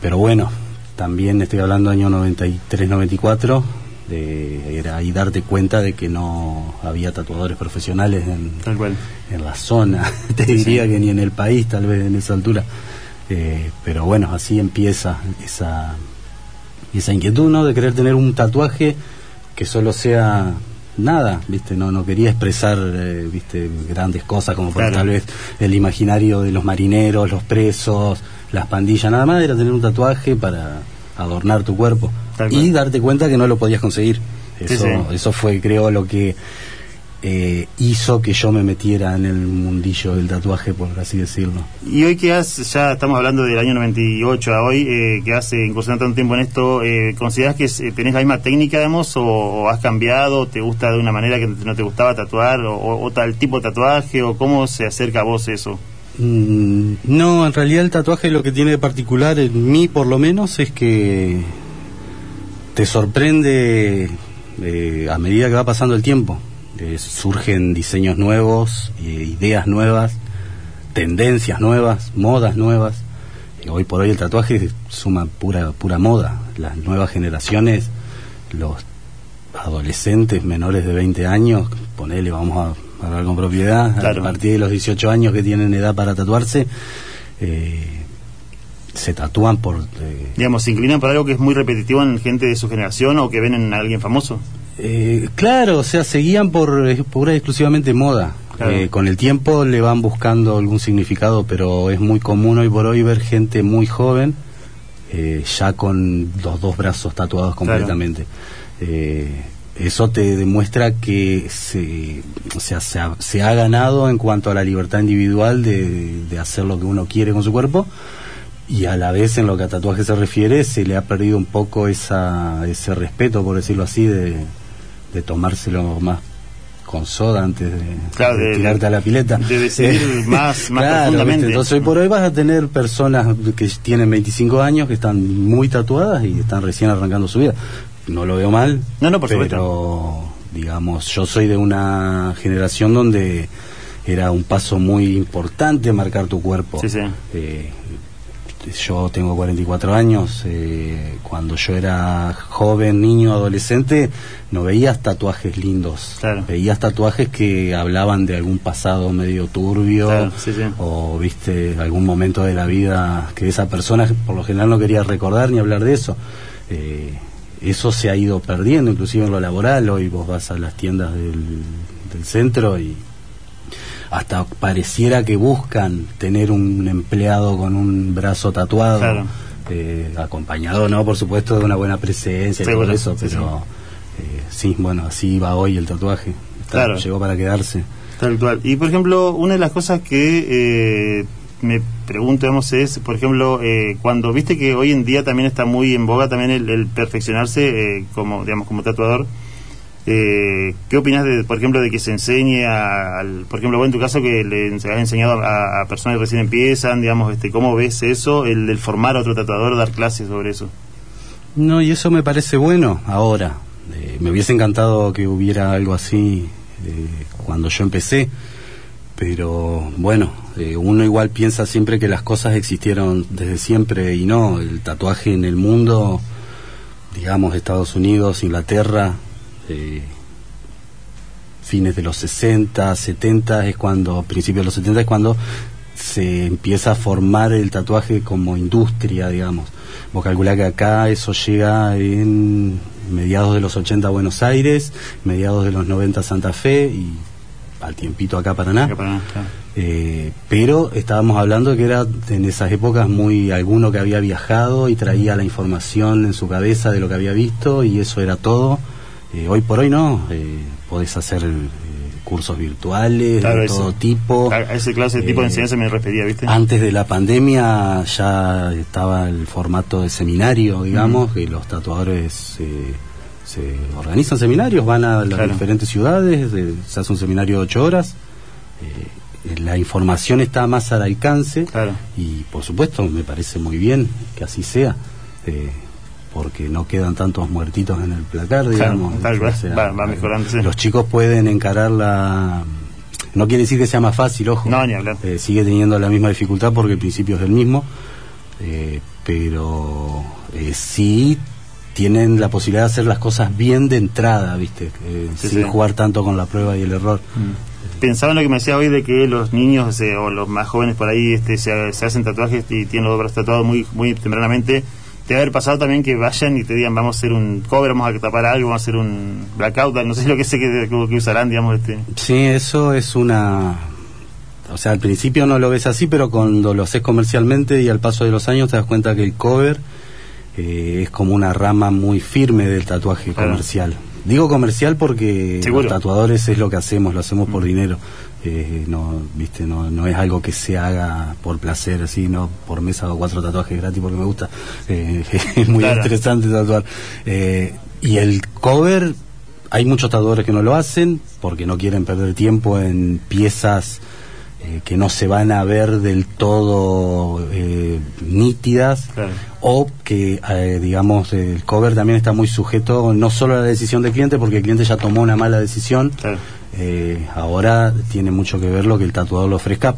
pero bueno, también estoy hablando año 93-94, de, era ahí darte cuenta de que no había tatuadores profesionales en, Tal cual. en la zona, te diría que ni en el país, tal vez en esa altura. Eh, pero bueno, así empieza esa, esa inquietud, ¿no? De querer tener un tatuaje que solo sea nada, ¿viste? No, no quería expresar, eh, ¿viste? Grandes cosas como por Claro. tal vez el imaginario de los marineros, los presos, las pandillas, nada más, era tener un tatuaje para adornar tu cuerpo y darte cuenta que no lo podías conseguir. Eso, sí. eso fue, creo, lo que eh, hizo que yo me metiera en el mundillo del tatuaje, por así decirlo. Y hoy que has, ya estamos hablando del año 98 a hoy, eh, que has incursionado tanto tiempo en esto, eh, ¿consideras que eh, tenés la misma técnica, digamos, o, o has cambiado, te gusta de una manera que no te gustaba tatuar, o, o- o tal tipo de tatuaje, o cómo se acerca a vos eso? Mm, no, en realidad el tatuaje lo que tiene de particular, en mí por lo menos, es que te sorprende eh, a medida que va pasando el tiempo. Eh, surgen diseños nuevos, eh, ideas nuevas, tendencias nuevas, modas nuevas. Hoy por hoy el tatuaje suma pura, pura moda. Las nuevas generaciones, los adolescentes menores de 20 años, ponele, vamos a hablar con propiedad, Claro. a partir de los 18 años que tienen edad para tatuarse, eh, se tatúan por... eh, Digamos, ¿se inclinan por algo que es muy repetitivo en gente de su generación o que ven en alguien famoso? Eh, claro, o sea, seguían por eh, pura y exclusivamente moda. Claro. Eh, con el tiempo le van buscando algún significado, pero es muy común hoy por hoy ver gente muy joven eh, ya con los dos brazos tatuados completamente. Eh, eso te demuestra que se, o sea, se, ha, se ha ganado en cuanto a la libertad individual de, de hacer lo que uno quiere con su cuerpo y a la vez en lo que a tatuaje se refiere se le ha perdido un poco esa, ese respeto, por decirlo así, de, de tomárselo más con soda antes de, Claro, de de- tirarte a la pileta. de decidir más- más Claro, profundamente. ¿viste? Entonces hoy por hoy vas a tener personas que tienen 25 años que están muy tatuadas y están recién arrancando su vida. No lo veo mal. No, no, por pero, supuesto. digamos, yo soy de una generación donde era un paso muy importante marcar tu cuerpo. Sí, sí. Eh, yo tengo 44 años, eh, cuando yo era joven, niño, adolescente, no veías tatuajes lindos, veías tatuajes que hablaban de algún pasado medio turbio Claro, sí, sí. o viste algún momento de la vida que esa persona por lo general no quería recordar ni hablar de eso. Eh, eso se ha ido perdiendo, inclusive en lo laboral, hoy vos vas a las tiendas del, del centro y hasta pareciera que buscan tener un empleado con un brazo tatuado, Claro. eh, acompañado, ¿no? Por supuesto, de una buena presencia y Seguro, todo eso, sí, pero eh, sí, bueno, así va hoy el tatuaje. Está- Claro. Llegó para quedarse. Tal cual. Y por ejemplo, una de las cosas que eh, me pregunto, digamos, es, por ejemplo, eh, cuando viste que hoy en día también está muy en boga también el, el perfeccionarse eh, como, digamos, como tatuador. Eh, ¿Qué opinas, de, por ejemplo, de que se enseñe a, al, por ejemplo, vos en tu caso que le has enseñado a, personas que recién empiezan, digamos, este, cómo ves eso, el del formar a otro tatuador, dar clases sobre eso? No, y eso me parece bueno ahora. Eh, me hubiese encantado que hubiera algo así eh, cuando yo empecé, pero bueno, eh, uno igual piensa siempre que las cosas existieron desde siempre y no. El tatuaje en el mundo, digamos, Estados Unidos, Inglaterra, eh, fines de los 60, 70 es cuando, principios de los 70 es cuando se empieza a formar el tatuaje como industria, digamos. Vos calculás que acá eso llega en mediados de los 80 a Buenos Aires, mediados de los 90 a Santa Fe y al tiempito acá a Paraná. Eh, pero estábamos hablando que era en esas épocas muy alguno que había viajado y traía la información en su cabeza de lo que había visto y eso era todo. Eh, hoy por hoy no, eh, podés hacer eh, cursos virtuales Claro, de eso. todo tipo. A, ese clase de tipo de Eh, enseñanza me refería, ¿viste? Antes de la pandemia ya estaba el formato de seminario, digamos, que los tatuadores eh, se organizan seminarios, van a las Claro. diferentes ciudades, eh, se hace un seminario de ocho horas. eh, la información está más al alcance y por supuesto me parece muy bien que así sea. eh, porque no quedan tantos muertitos en el placar, digamos. tal cual, O sea, va- va mejorando, sí. Los chicos pueden encarar la... No quiere decir que sea más fácil, ojo. No, ni hablar. Eh, sigue teniendo la misma dificultad porque el principio es el mismo, eh, pero eh, sí tienen la posibilidad de hacer las cosas bien de entrada, ¿viste? Eh, Sí, sin sí. jugar tanto con la prueba y el error. Pensaba en lo que me decía hoy de que los niños eh, o los más jóvenes por ahí este, se, se hacen tatuajes y tienen los brazos tatuados muy, muy tempranamente. Te debe haber pasado también que vayan y te digan, vamos a hacer un cover, vamos a tapar algo, vamos a hacer un blackout, no sé lo que sé que, que usarán, digamos. Este. Sí, eso es una... O sea, al principio no lo ves así, pero cuando lo haces comercialmente y al paso de los años te das cuenta que el cover eh, es como una rama muy firme del tatuaje Claro. comercial. Digo comercial porque Seguro. los tatuadores es lo que hacemos, lo hacemos por dinero. Eh, no, viste, no, no es algo que se haga por placer, así, no por mes hago cuatro tatuajes gratis porque me gusta. Eh, es muy Claro. estresante tatuar. Eh, y el cover, hay muchos tatuadores que no lo hacen porque no quieren perder tiempo en piezas eh, que no se van a ver del todo eh, nítidas o que eh, digamos el cover también está muy sujeto no solo a la decisión del cliente porque el cliente ya tomó una mala decisión ahora tiene mucho que ver lo que el tatuador le ofrezca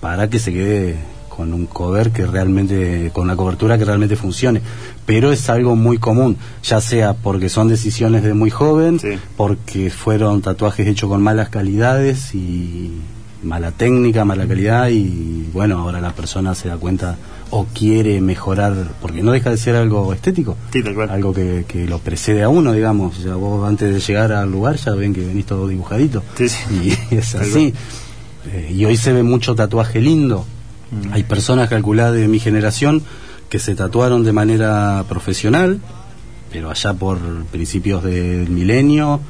para que se quede con un cover que realmente con una cobertura que realmente funcione. Pero es algo muy común ya sea porque son decisiones de muy joven porque fueron tatuajes hechos con malas calidades y mala técnica, mala calidad y bueno, ahora la persona se da cuenta o quiere mejorar, porque no deja de ser algo estético, algo que, que lo precede a uno, digamos, ya vos antes de llegar al lugar ya ven que venís todo dibujadito y es así. Eh, y hoy se ve mucho tatuaje lindo. Mm. Hay personas calculadas de mi generación que se tatuaron de manera profesional, pero allá por principios del milenio,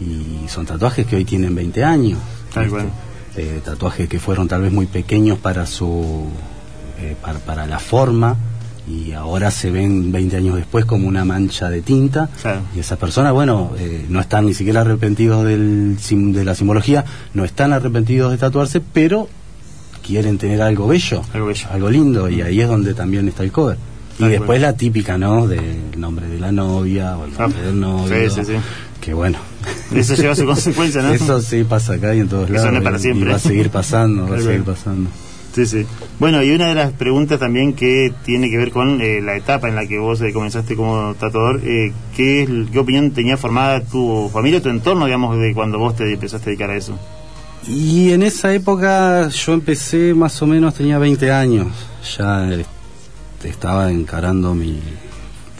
y son tatuajes que hoy tienen 20 años. Eh, tatuajes que fueron tal vez muy pequeños para su eh, para, para la forma y ahora se ven 20 años después como una mancha de tinta. Y esas personas bueno eh, no están ni siquiera arrepentidos del, sim- de la simbología no están arrepentidos de tatuarse pero quieren tener algo bello algo, lindo y ahí es donde también está el cover. Y después la típica no del nombre de la novia o el nombre del novio Ah, sí, sí, sí. que bueno Eso lleva su consecuencia, ¿no? eso sí pasa acá y en todos Eso lados no es para y- siempre. y va a seguir pasando va a seguir pasando Sí, sí. Bueno, y una de las preguntas también que tiene que ver con eh, la etapa en la que vos eh, comenzaste como tatuador, eh, ¿qué, es- ¿qué opinión tenía formada tu familia, tu entorno, digamos, de cuando vos te empezaste a dedicar a eso? Y en esa época yo empecé más o menos, tenía 20 años, ya estaba encarando mi...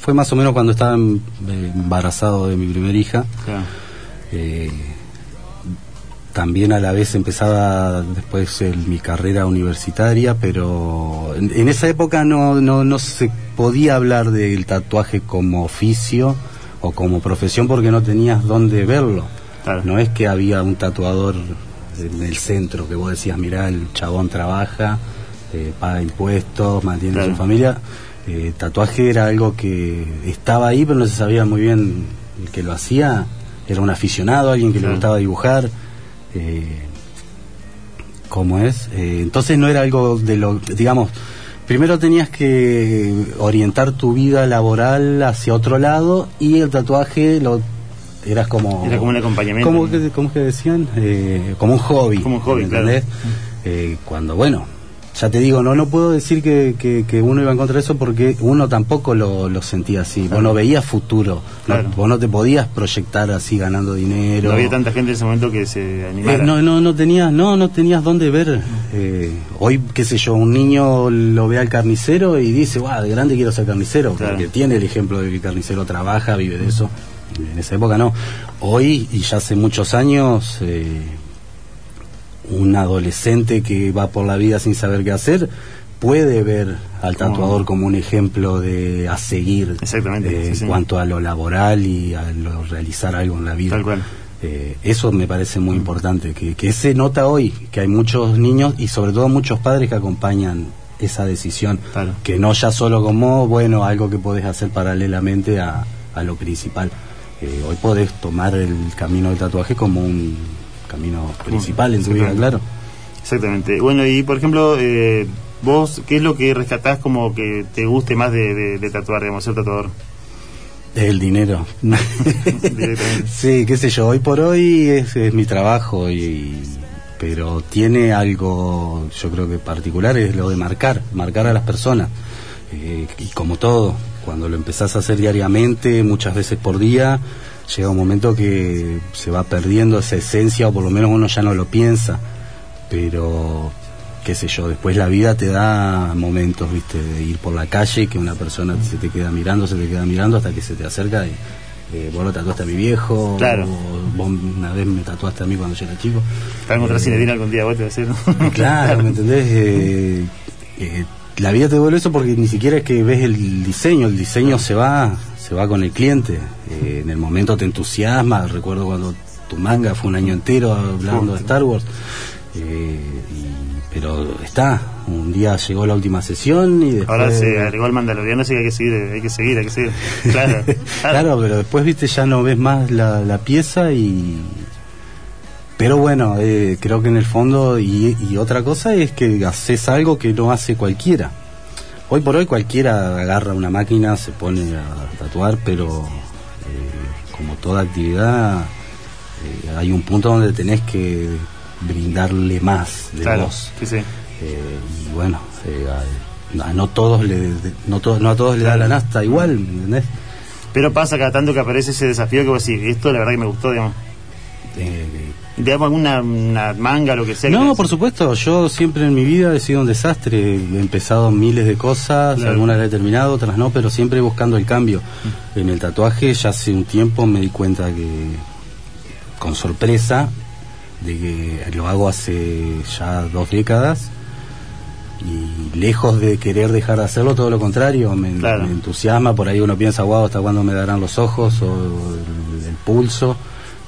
Fue más o menos cuando estaba em- embarazado de mi primera hija. Eh, también a la vez empezaba después el- mi carrera universitaria, pero en, en esa época no, no, no se podía hablar del tatuaje como oficio o como profesión porque no tenías dónde verlo. No es que había un tatuador en el centro que vos decías, mirá, el chabón trabaja, eh, paga impuestos, mantiene Claro. su familia. Eh, tatuaje era algo que estaba ahí, pero no se sabía muy bien el que lo hacía. Era un aficionado, alguien que le gustaba dibujar. Eh, ¿Cómo es? Eh, entonces no era algo de lo, digamos, primero tenías que orientar tu vida laboral hacia otro lado y el tatuaje lo eras como Era como un acompañamiento. ¿Cómo que, cómo que decían? Eh, como un hobby. Como un hobby, ¿me claro. entendés? Eh, cuando, bueno, ya te digo, no no puedo decir que, que, que uno iba en contra de eso porque uno tampoco lo, lo sentía así. Vos Claro. no veías futuro. no- Claro. vos no te podías proyectar así ganando dinero. No había tanta gente en ese momento que se Eh, animara. no, no, no tenías, no, no tenías dónde ver. Eh, hoy, qué sé yo, un niño lo ve al carnicero y dice, wow, de grande quiero ser carnicero, porque tiene el ejemplo de que el carnicero trabaja, vive de eso. En esa época no. Hoy, y ya hace muchos años, eh, un adolescente que va por la vida sin saber qué hacer puede ver al tatuador como un ejemplo de a seguir Exactamente, eh, sí, en cuanto a lo laboral y a lo- realizar algo en la vida. Tal cual. Eh, eso me parece muy importante, que, que se nota hoy, que hay muchos niños y sobre todo muchos padres que acompañan esa decisión, que no ya solo como, bueno, algo que podés hacer paralelamente a, a lo principal. Eh, hoy podés tomar el camino del tatuaje como un camino principal en tu vida, claro. Exactamente. Bueno, y por ejemplo, eh, vos, ¿qué es lo que rescatás como que te guste más de, de- de tatuar, digamos, ser tatuador? El dinero. sí, qué sé yo, hoy por hoy es, es mi trabajo y pero tiene algo, yo creo que particular, es lo de marcar, marcar a las personas. Eh, y como todo, cuando lo empezás a hacer diariamente, muchas veces por día, llega un momento que se va perdiendo esa esencia o por lo menos uno ya no lo piensa. Pero, qué sé yo, después la vida te da momentos, viste, de ir por la calle y que una persona se te queda mirando, se te queda mirando hasta que se te acerca y eh, vos lo tatuaste a mi viejo, Claro. o vos una vez me tatuaste a mí cuando yo era chico. Para encontrar Eh, viene algún día vos te va a decir, ¿no? Claro, ¿me entendés? Eh, eh, la vida te devuelve eso porque ni siquiera es que ves el diseño, el diseño se va, se va con el cliente. Eh, en el momento te entusiasma, recuerdo cuando tu manga fue un año entero hablando de Star Wars. Eh, y- pero está, un día llegó la última sesión y después... Ahora se agregó el mandaloriano, así que hay que seguir, hay que seguir, hay que seguir. Claro. Claro, pero después, viste, ya no ves más la, la pieza y... Pero bueno, eh, creo que en el fondo, y, y otra cosa es que haces algo que no hace cualquiera. Hoy por hoy cualquiera agarra una máquina, se pone a tatuar, pero eh, como toda actividad, eh, hay un punto donde tenés que brindarle más de Claro, vos. sí, sí. Eh, y bueno, a, a no todos le, no, to- no a todos le da la nasta igual, ¿me entendés? Pero pasa cada tanto que aparece ese desafío que vos decís, esto la verdad que me gustó, digamos. Digamos, alguna una manga, lo que sea? No, por supuesto, yo siempre en mi vida he sido un desastre, he empezado miles de cosas, Claro. algunas las he terminado, otras no, pero siempre buscando el cambio. Mm. En el tatuaje ya hace un tiempo me di cuenta que, con sorpresa, de que lo hago hace ya dos décadas y lejos de querer dejar de hacerlo, todo lo contrario, me, me entusiasma, por ahí uno piensa, wow, hasta cuándo me darán los ojos o el, el pulso,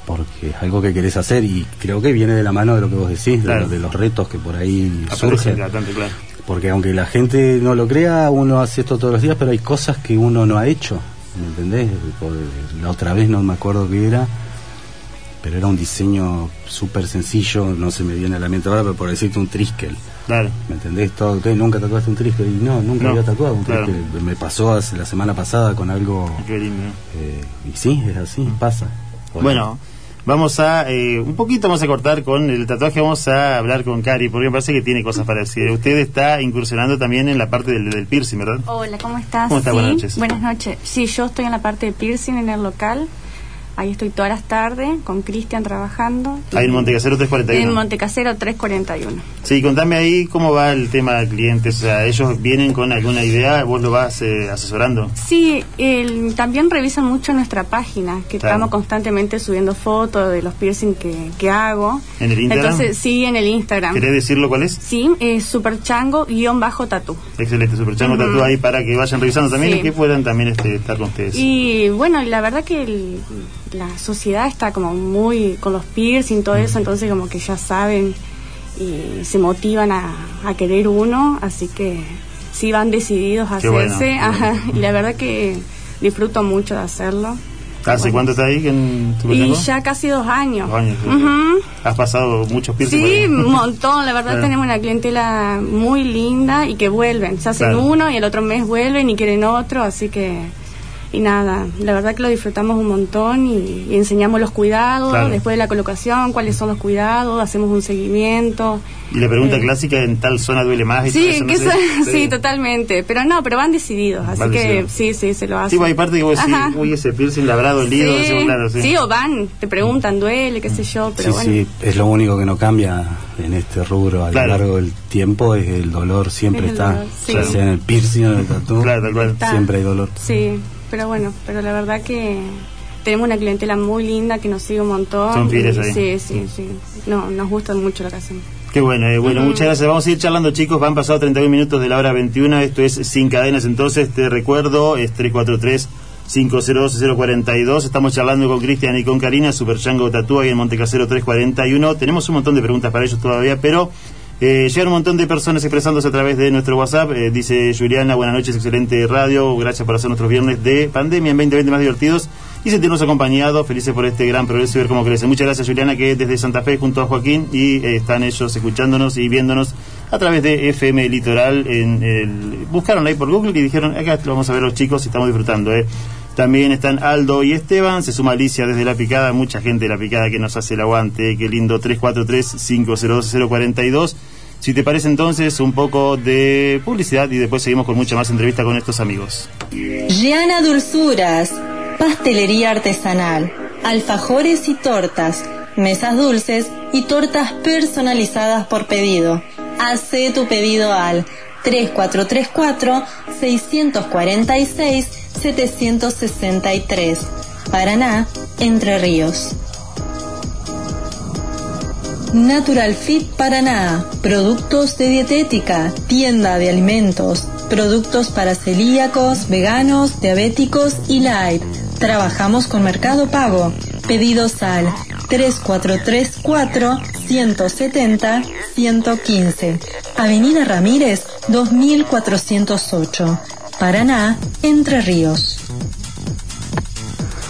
porque es algo que querés hacer y creo que viene de la mano de lo que vos decís, de Claro. lo- de, los retos que por ahí Aparece surgen. bastante claro. Porque aunque la gente no lo crea, uno hace esto todos los días, pero hay cosas que uno no ha hecho, ¿me entendés? Por- La otra vez no me acuerdo qué era, pero era un diseño súper sencillo, no se me viene a la mente ahora, pero por decirte un triskel. Claro. ¿Me entendés? Todo. ¿Nunca tatuaste un triskel? Y no, nunca No, había tatuado un claro. triskel. Me pasó hace- la semana pasada con algo... Qué lindo. eh, y sí, es así, pasa. Bueno, vamos a, eh, un poquito vamos a cortar con el tatuaje, vamos a hablar con Cari, porque me parece que tiene cosas para decir. Usted está incursionando también en la parte del, del piercing, ¿verdad? Hola, ¿cómo estás? ¿Cómo está? Sí, Buenas noches. Buenas noches. Sí, yo estoy en la parte de piercing en el local. Ahí estoy todas las tardes con Cristian trabajando. Ahí en Montecasero 341. En Montecasero 341. Sí, contame ahí cómo va el tema de clientes. O sea, ellos vienen con alguna idea, vos lo vas eh, asesorando. Sí, el- también revisan mucho nuestra página, que Claro. estamos constantemente subiendo fotos de los piercing que, que hago. ¿En el Instagram? Entonces, sí, en el Instagram. ¿Querés decirlo cuál es? Sí, es superchango-tatú. Excelente, Superchango Ujú. Tatú ahí para que vayan revisando también Sí. y que puedan también este, estar con ustedes. Y bueno, y la verdad que el- la sociedad está como muy con los piercing, todo eso, entonces como que ya saben y se motivan a, a querer uno, así que sí van decididos a bueno, hacerse. ajá, y la verdad que disfruto mucho de hacerlo. ¿Hace cuánto está ahí en Y ya casi dos años. Dos años. Ujú. Has pasado muchos piercing por Sí, un montón. La verdad Claro. tenemos una clientela muy linda y que vuelven. Se hacen Claro. uno y el otro mes vuelven y quieren otro, así que... Y nada, la verdad que lo disfrutamos un montón y, y enseñamos los cuidados Claro. después de la colocación, cuáles son los cuidados, hacemos un seguimiento. Y la pregunta Eh, clásica, ¿en tal zona duele más? y Sí, eso, no que sé. eso- sí, totalmente. Pero no, pero van decididos, así Van que decididos. sí, sí, se lo hacen. Sí, pues hay parte que vos decís, uy, ese piercing le habrá dolido, Sí, decimos, claro, sí. sí, o van, te preguntan, duele, qué sé yo, pero Sí, bueno. sí, es lo único que no cambia en este rubro a Claro. lo largo del tiempo, es el dolor, siempre Es el está, dolor, sí. ya sea en el piercing o en el tatu, Está. siempre hay dolor. Sí, pero bueno, pero la verdad que tenemos una clientela muy linda que nos sigue un montón. Son fieles y ahí. Sí, sí, sí. No, nos gusta mucho lo que hacemos. Qué bueno, eh, bueno, muchas gracias. Vamos a ir charlando, chicos. Van pasado 31 minutos de la hora 21. Esto es Sin Cadenas. Entonces, te recuerdo, es 343 502 042 Estamos charlando con Cristian y con Karina, Super Chango Tatú, ahí en Montecasero 341. Tenemos un montón de preguntas para ellos todavía, pero eh, llegan un montón de personas expresándose a través de nuestro WhatsApp. Eh, dice Juliana, buenas noches, excelente radio. Gracias por hacer nuestros viernes de pandemia en 2020 más divertidos y sentirnos acompañados, felices por este gran progreso y ver cómo crece. Muchas gracias Juliana, que es desde Santa Fe junto a Joaquín y eh, están ellos escuchándonos y viéndonos a través de FM Litoral. En el, buscaron ahí por Google y dijeron, acá lo vamos a ver los chicos y estamos disfrutando. eh. También están Aldo y Esteban, se suma Alicia desde La Picada, mucha gente de La Picada que nos hace el aguante, qué lindo, 343-502-042. Si te parece entonces un poco de publicidad y después seguimos con mucha más entrevista con estos amigos. Giana Dulzuras, pastelería artesanal, alfajores y tortas, mesas dulces y tortas personalizadas por pedido. Hace tu pedido al 3434-646-763. Paraná, Entre Ríos. Natural Fit Paraná, productos de dietética, tienda de alimentos, productos para celíacos, veganos, diabéticos y light. Trabajamos con Mercado Pago. Pedidos al 3434 170 115. Avenida Ramírez 2408. Paraná, Entre Ríos.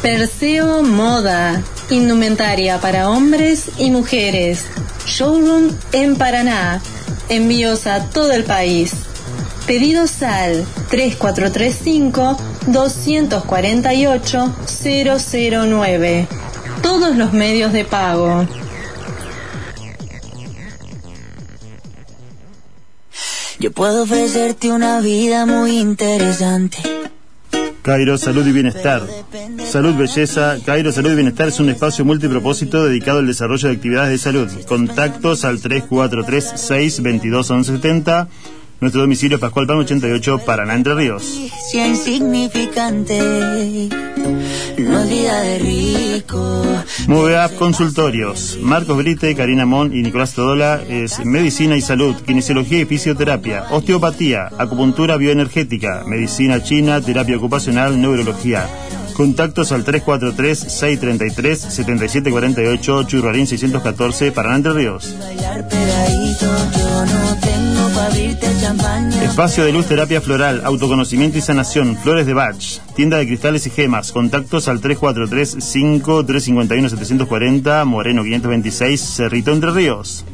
Perseo Moda, indumentaria para hombres y mujeres. Showroom en Paraná. Envíos a todo el país. Pedidos al 3435 248 009. Todos los medios de pago. Yo puedo ofrecerte una vida muy interesante. Cairo Salud y Bienestar. Salud Belleza, Cairo Salud y Bienestar es un espacio multipropósito dedicado al desarrollo de actividades de salud. Contactos al 3436-221170. Nuestro domicilio es Pascual Pan 88, Paraná, Entre Ríos. Si es insignificante, no es vida de rico. Move Up Consultorios. Marcos Brite, Karina Mon y Nicolás Todola es medicina y salud, kinesiología y fisioterapia, osteopatía, acupuntura bioenergética, medicina china, terapia ocupacional, neurología. Contactos al 343-633-7748, Churrarín 614, Paraná Entre Ríos. Espacio de luz terapia floral, autoconocimiento y sanación, flores de Bach, tienda de cristales y gemas, contactos al 343-5-351-740, Moreno 526, Cerrito Entre Ríos.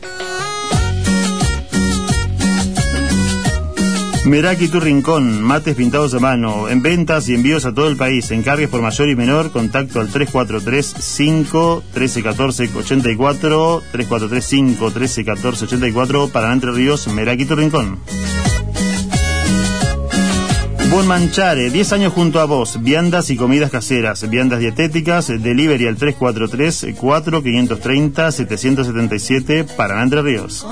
Meraki Tu Rincón, mates pintados a mano, en ventas y envíos a todo el país, encargues por mayor y menor, contacto al 343-5-1314-84, 343-5-1314-84, para Entre Ríos, Meraki Tu Rincón. Buen Manchare, 10 años junto a vos, viandas y comidas caseras, viandas dietéticas, delivery al 343-4530-777, para Entre Ríos.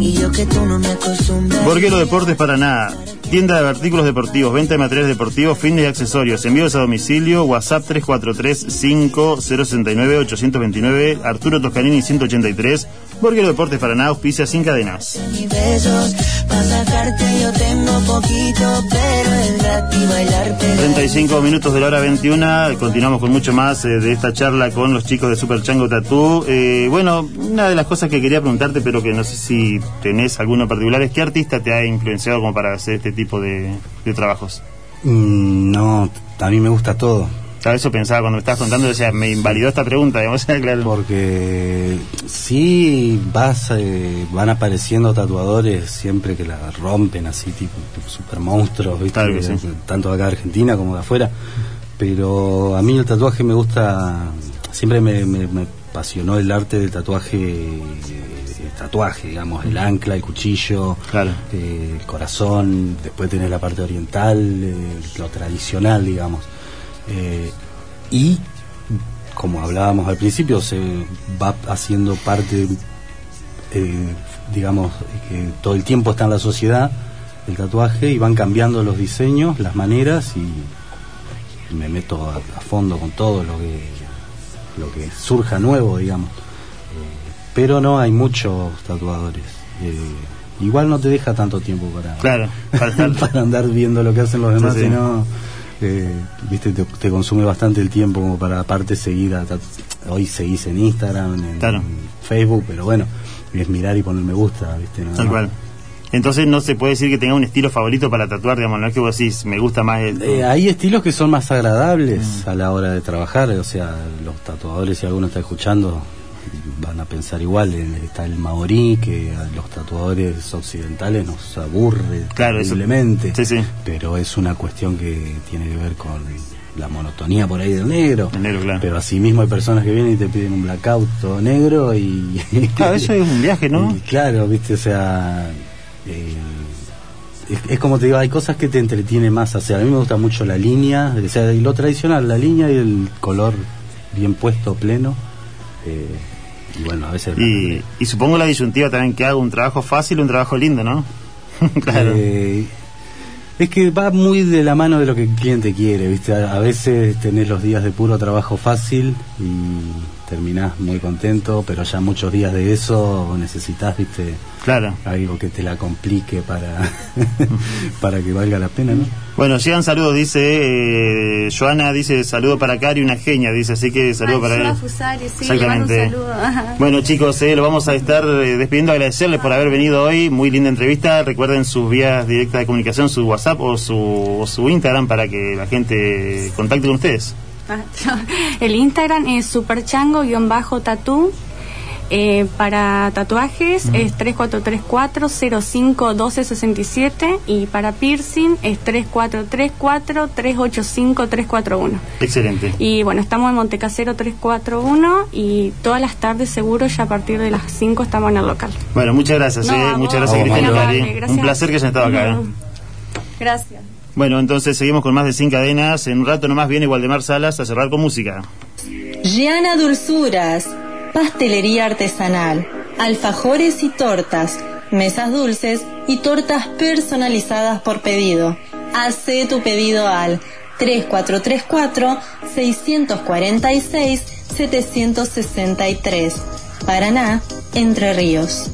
Con medio se le parece. Tienda de artículos deportivos, venta de materiales deportivos, fines y accesorios, envíos a domicilio, WhatsApp 343-5069-829, Arturo Toscanini 183, Borguero Deportes Paraná, auspicia sin cadenas. Ni besos, pa' sacarte yo tengo poquito, pero es gratis bailar pegadito. 35 minutos de la hora 21, continuamos con mucho más eh, de esta charla con los chicos de Super Chango Tattoo. Eh, bueno, una de las cosas que quería preguntarte, pero que no sé si tenés alguno en particular, es qué artista te ha influenciado como para hacer este tipo de, de trabajos. Mm, no, a mí me gusta todo. A eso pensaba cuando me estabas contando, o sea, me invalidó esta pregunta, digamos, claro. Porque sí vas, eh, van apareciendo tatuadores siempre que la rompen así, tipo, tipo super monstruos, ¿viste? Claro sí. tanto acá de Argentina como de afuera. Pero a mí el tatuaje me gusta, siempre me, me- me apasionó el arte del tatuaje, tatuaje, digamos, el ancla, el cuchillo, eh, el corazón, después tenés la parte oriental, eh, lo tradicional, digamos. Eh, y como hablábamos al principio, se va haciendo parte, eh, digamos, que todo el tiempo está en la sociedad el tatuaje y van cambiando los diseños, las maneras y me meto a, a fondo con todo lo que lo que surja nuevo, digamos. Pero no hay muchos tatuadores. Eh, igual no te deja tanto tiempo para, Claro, para andar viendo lo que hacen los demás, Sí, sí. sino eh, viste te, te consume bastante el tiempo como para aparte seguir a hoy seguís en Instagram en, Claro. en Facebook pero bueno es mirar y poner me gusta viste Tal cual. Entonces no se puede decir que tenga un estilo favorito para tatuar, digamos, no es que vos decís, me gusta más el... Eh, hay estilos que son más Mm. agradables a la hora de trabajar, o sea, los tatuadores, si alguno está escuchando, van a pensar igual. Está el maorí, que a los tatuadores occidentales nos aburre Claro, sí, sí. pero es una cuestión que tiene que ver con la monotonía por ahí del negro. Pero asimismo hay personas que vienen y te piden un blackout todo negro y... Claro, eso es un viaje, ¿no? Y claro, viste, o sea... eh, es, es como te digo, hay cosas que te entretiene más. O sea, a mí me gusta mucho la línea, o sea, y lo tradicional, la línea y el color bien puesto, pleno. eh, y bueno, a veces... Y, y supongo la disyuntiva también que haga un trabajo fácil, un trabajo lindo, ¿no? claro. Eh, es que va muy de la mano de lo que el cliente quiere, ¿viste? A, a veces tenés los días de puro trabajo fácil y terminás muy contento, pero ya muchos días de eso necesitas, ¿viste? Claro. Algo que te la complique para, para que valga la pena, ¿no? Bueno, llegan saludos, dice eh, Joana, dice saludo para Cari, una genia, dice, así que saludo para él. Fusari, sí, le mando un Exactamente. saludo. Bueno chicos, eh, lo vamos a estar eh, despidiendo, agradecerles por haber venido hoy, muy linda entrevista, recuerden sus vías directas de comunicación, su WhatsApp o su, o su Instagram para que la gente contacte con ustedes. El Instagram es superchango-tatú. Eh, para tatuajes es 3434-051267 y para piercing es 3434-385-341. Excelente. Y bueno, estamos en Montecasero 341 y todas las tardes seguro ya a partir de las 5 estamos en el local. Bueno, muchas gracias, No, eh, muchas gracias Cristina. Un placer que hayan estado acá. eh. Gracias. Bueno, entonces seguimos con más de 100 cadenas. En un rato nomás viene Waldemar Salas a cerrar con música. Giana Dulzuras, pastelería artesanal, alfajores y tortas, mesas dulces y tortas personalizadas por pedido. Hacé tu pedido al 3434-646-763. Paraná, Entre Ríos.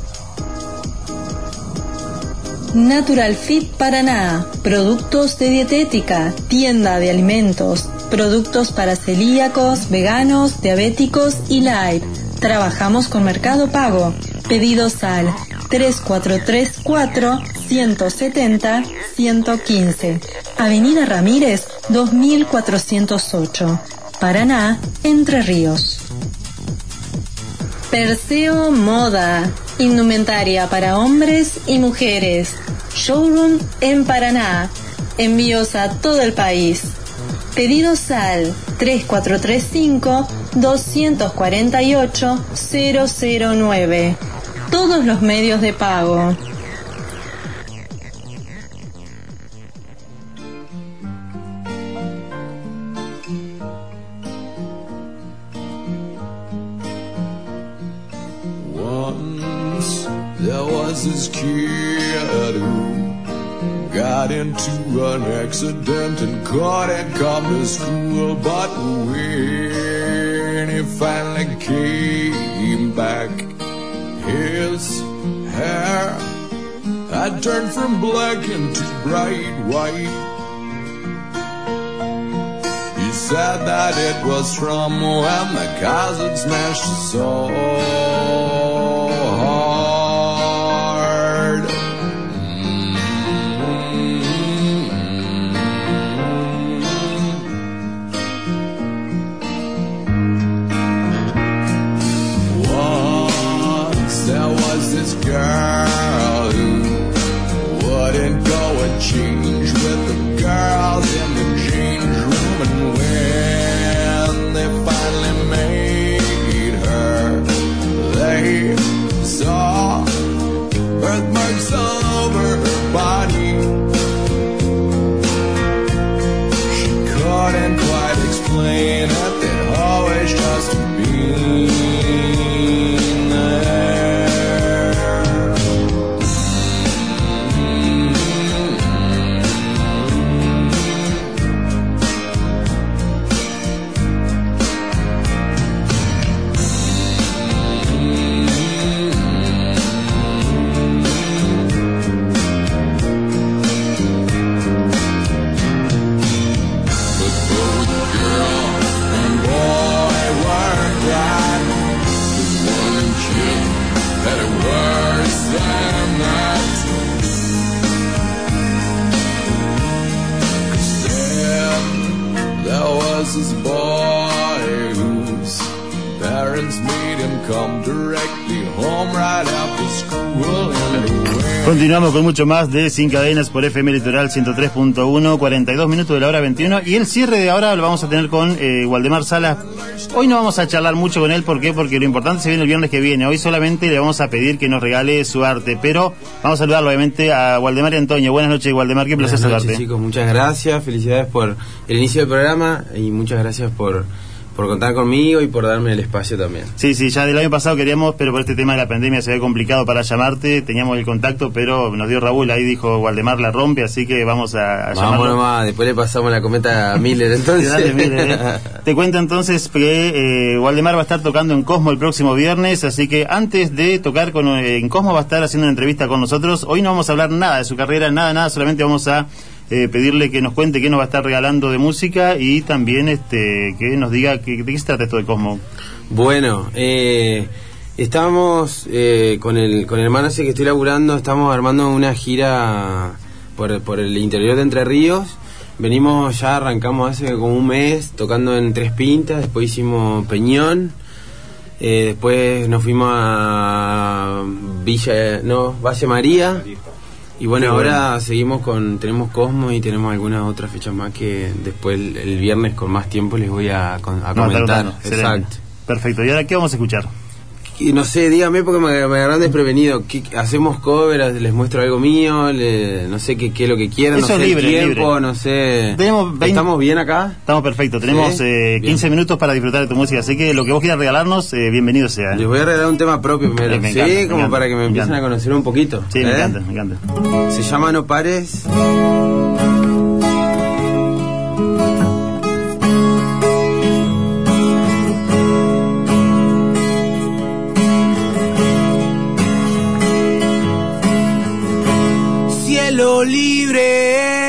Natural Fit Paraná, productos de dietética, tienda de alimentos, productos para celíacos, veganos, diabéticos y light. Trabajamos con Mercado Pago. Pedidos al 3434 170 115. Avenida Ramírez 2408. Paraná, Entre Ríos. Perseo Moda. Indumentaria para hombres y mujeres. Showroom en Paraná. Envíos a todo el país. Pedidos al 3435 248 009. Todos los medios de pago. Accident and couldn't come to school. But when he finally came back, his hair had turned from black into bright white. He said that it was from when the had smashed so hard. Continuamos con mucho más de Sin Cadenas por FM Litoral 103.1, 42 minutos de la hora 21. Y el cierre de ahora lo vamos a tener con eh, Waldemar Sala. Hoy no vamos a charlar mucho con él, ¿por qué? Porque lo importante se viene el viernes que viene. Hoy solamente le vamos a pedir que nos regale su arte. Pero vamos a saludar obviamente a Waldemar y Antonio. Buenas noches, Waldemar, qué placer Buenas noches, saludarte. chicos, muchas gracias, felicidades por el inicio del programa y muchas gracias por, por contar conmigo y por darme el espacio también. Sí, sí, ya del año pasado queríamos, pero por este tema de la pandemia se ve complicado para llamarte. Teníamos el contacto, pero nos dio Raúl, ahí dijo Waldemar la rompe, así que vamos a, a Vamos nomás, después le pasamos la cometa a Miller entonces. Dale, eh. Te cuento entonces que eh, Waldemar va a estar tocando en Cosmo el próximo viernes, así que antes de tocar con, en Cosmo va a estar haciendo una entrevista con nosotros. Hoy no vamos a hablar nada de su carrera, nada, nada, solamente vamos a eh, pedirle que nos cuente qué nos va a estar regalando de música y también este que nos diga que, de qué se trata esto de Cosmo. Bueno, eh, estamos eh, con el con el manager que estoy laburando, estamos armando una gira por, por el interior de Entre Ríos. Venimos ya, arrancamos hace como un mes tocando en Tres Pintas, después hicimos Peñón, eh, después nos fuimos a Villa, no, Valle María. Y bueno, ahora bueno. seguimos con, tenemos Cosmo y tenemos algunas otras fechas más que después el, el viernes con más tiempo les voy a, comentar. Excelente. Exacto. Perfecto, ¿y ahora qué vamos a escuchar? Y no sé, dígame porque me, me agarran desprevenido. ¿Qué- ¿Hacemos cover? ¿Les muestro algo mío? Le- no sé qué, qué es lo que quieran. Eso no es sé libre, el tiempo, libre. no sé. Tenemos 20 ¿Estamos bien acá? Estamos perfectos, tenemos Sí, eh, 15 minutos para disfrutar de tu música, así que lo que vos quieras regalarnos, eh, bienvenido sea. ¿eh? Les voy a regalar un tema propio primero. Eh, sí, encanta, como encanta, para que me, empiecen a conocer un poquito. Sí, me encanta, me encanta. Se llama No Pares. Libre,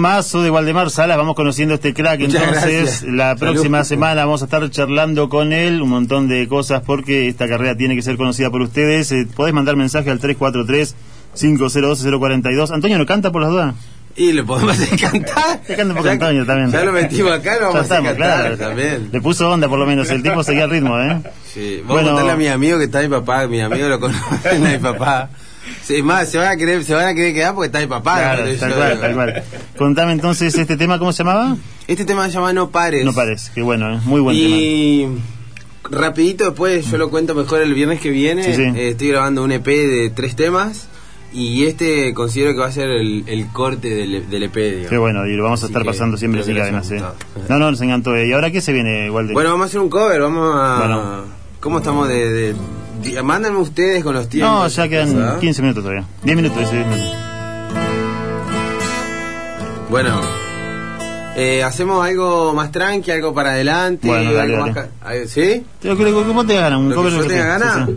temazo de Waldemar Salas, vamos conociendo a este crack, Muchas entonces gracias. la Salud. próxima semana vamos a estar charlando con él un montón de cosas porque esta carrera tiene que ser conocida por ustedes. Eh, podés mandar mensaje al 343 502 042. Antonio no canta por las dudas. Y le podemos hacer cantar. Te canta porque Antonio también. Ya lo metimos acá, lo vamos Ya a estamos, cantar claro. también. Le puso onda por lo menos, el tipo seguía el ritmo, ¿eh? Sí, vamos Bueno. a contarle a mi amigo que está mi papá, mi amigo lo conoce a mi papá. Sí, más, se van a querer, se van a querer quedar porque está mi papá. Claro, tal cual, tal cual. Contame entonces este tema, ¿cómo se llamaba? Este tema se llama No Pares. No pares, que bueno, ¿eh? muy buen tema. y rapidito después yo lo cuento mejor el viernes que viene. Sí, sí. Eh, estoy grabando un EP de tres temas y este considero que va a ser el, el corte del, del EP. digamos. Qué bueno, y lo vamos a Así estar pasando siempre así además. ¿eh? No, no, nos encantó. ¿Y ahora qué se viene, Walde? Bueno, vamos a hacer un cover, vamos a... Bueno. ¿Cómo estamos de- mándenme ustedes con los tiempos. no, ya quedan ¿ah? 15 minutos todavía. 10 minutos, dice 10 minutos. Bueno, eh, hacemos algo más tranqui, algo para adelante. Bueno, dale, algo dale. más ca- ¿Sí? Que ¿cómo te ganan? Un Lo que yo. Sí, sí.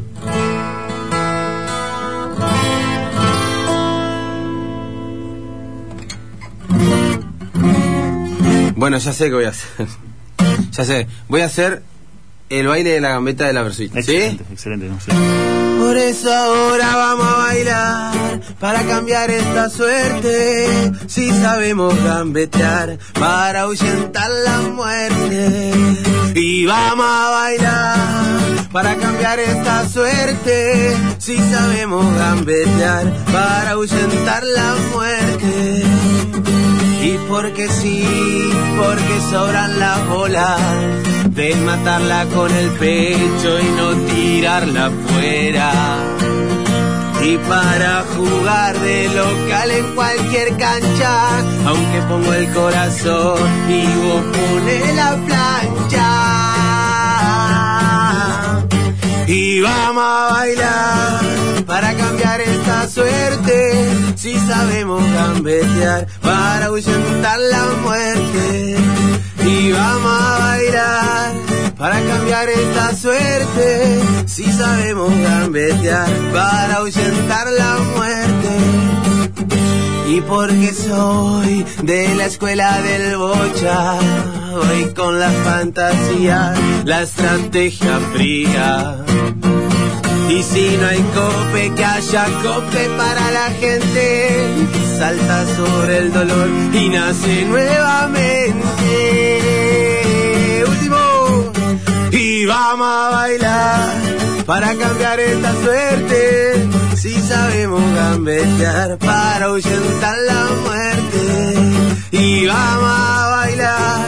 Bueno, ya sé qué voy a hacer. ya sé. Voy a hacer el baile de la gambeta de la versuita. ¿Sí? Excelente, excelente. no sé. Por eso ahora vamos a bailar para cambiar esta suerte. Si sabemos gambetear para ahuyentar la muerte. Y vamos a bailar para cambiar esta suerte. Si sabemos gambetear para ahuyentar la muerte. Y porque sí, porque sobran las bolas de matarla con el pecho y no tirarla fuera. Y para jugar de local en cualquier cancha, aunque pongo el corazón y vos pone la plancha. Y vamos a bailar para cambiar esta suerte. Si sabemos gambetear para ahuyentar la muerte. Y vamos a bailar para cambiar esta suerte. Si sabemos gambetear para ahuyentar la muerte. Y porque soy de la escuela del bocha, voy con la fantasía, la estrategia fría. Y si no hay cope, que haya cope para la gente. Salta sobre el dolor y nace nuevamente. Y vamos a bailar para cambiar esta suerte. Si sabemos gambetear para ahuyentar la muerte. Y vamos a bailar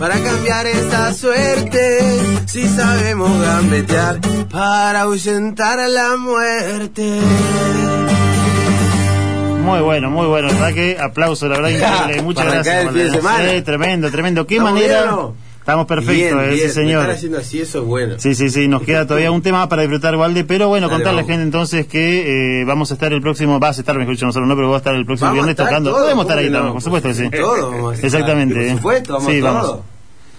para cambiar esta suerte. Si sabemos gambetear para ahuyentar la muerte. Muy bueno, muy bueno. Verdad que aplauso, la verdad increíble. Muchas Para gracias. arrancar el fin de Valdemar. semana. Sí, tremendo, tremendo. ¿Qué ¿Estamos manera? bien? Estamos perfectos, Bien, Me señor. están haciendo así, eso es bueno. Sí, sí, sí, nos queda todavía un tema para disfrutar, Valde, pero bueno, Dale, contarle a la gente entonces que eh, vamos a estar el próximo, vas a estar, mejor dicho, nosotros no, pero vamos a estar el próximo Vamos viernes estar tocando. todos, Podemos estar ahí ¿cómo que también, no? por supuesto que sí. Todo vamos a estar. Exactamente. Por supuesto, vamos sí, todo. vamos.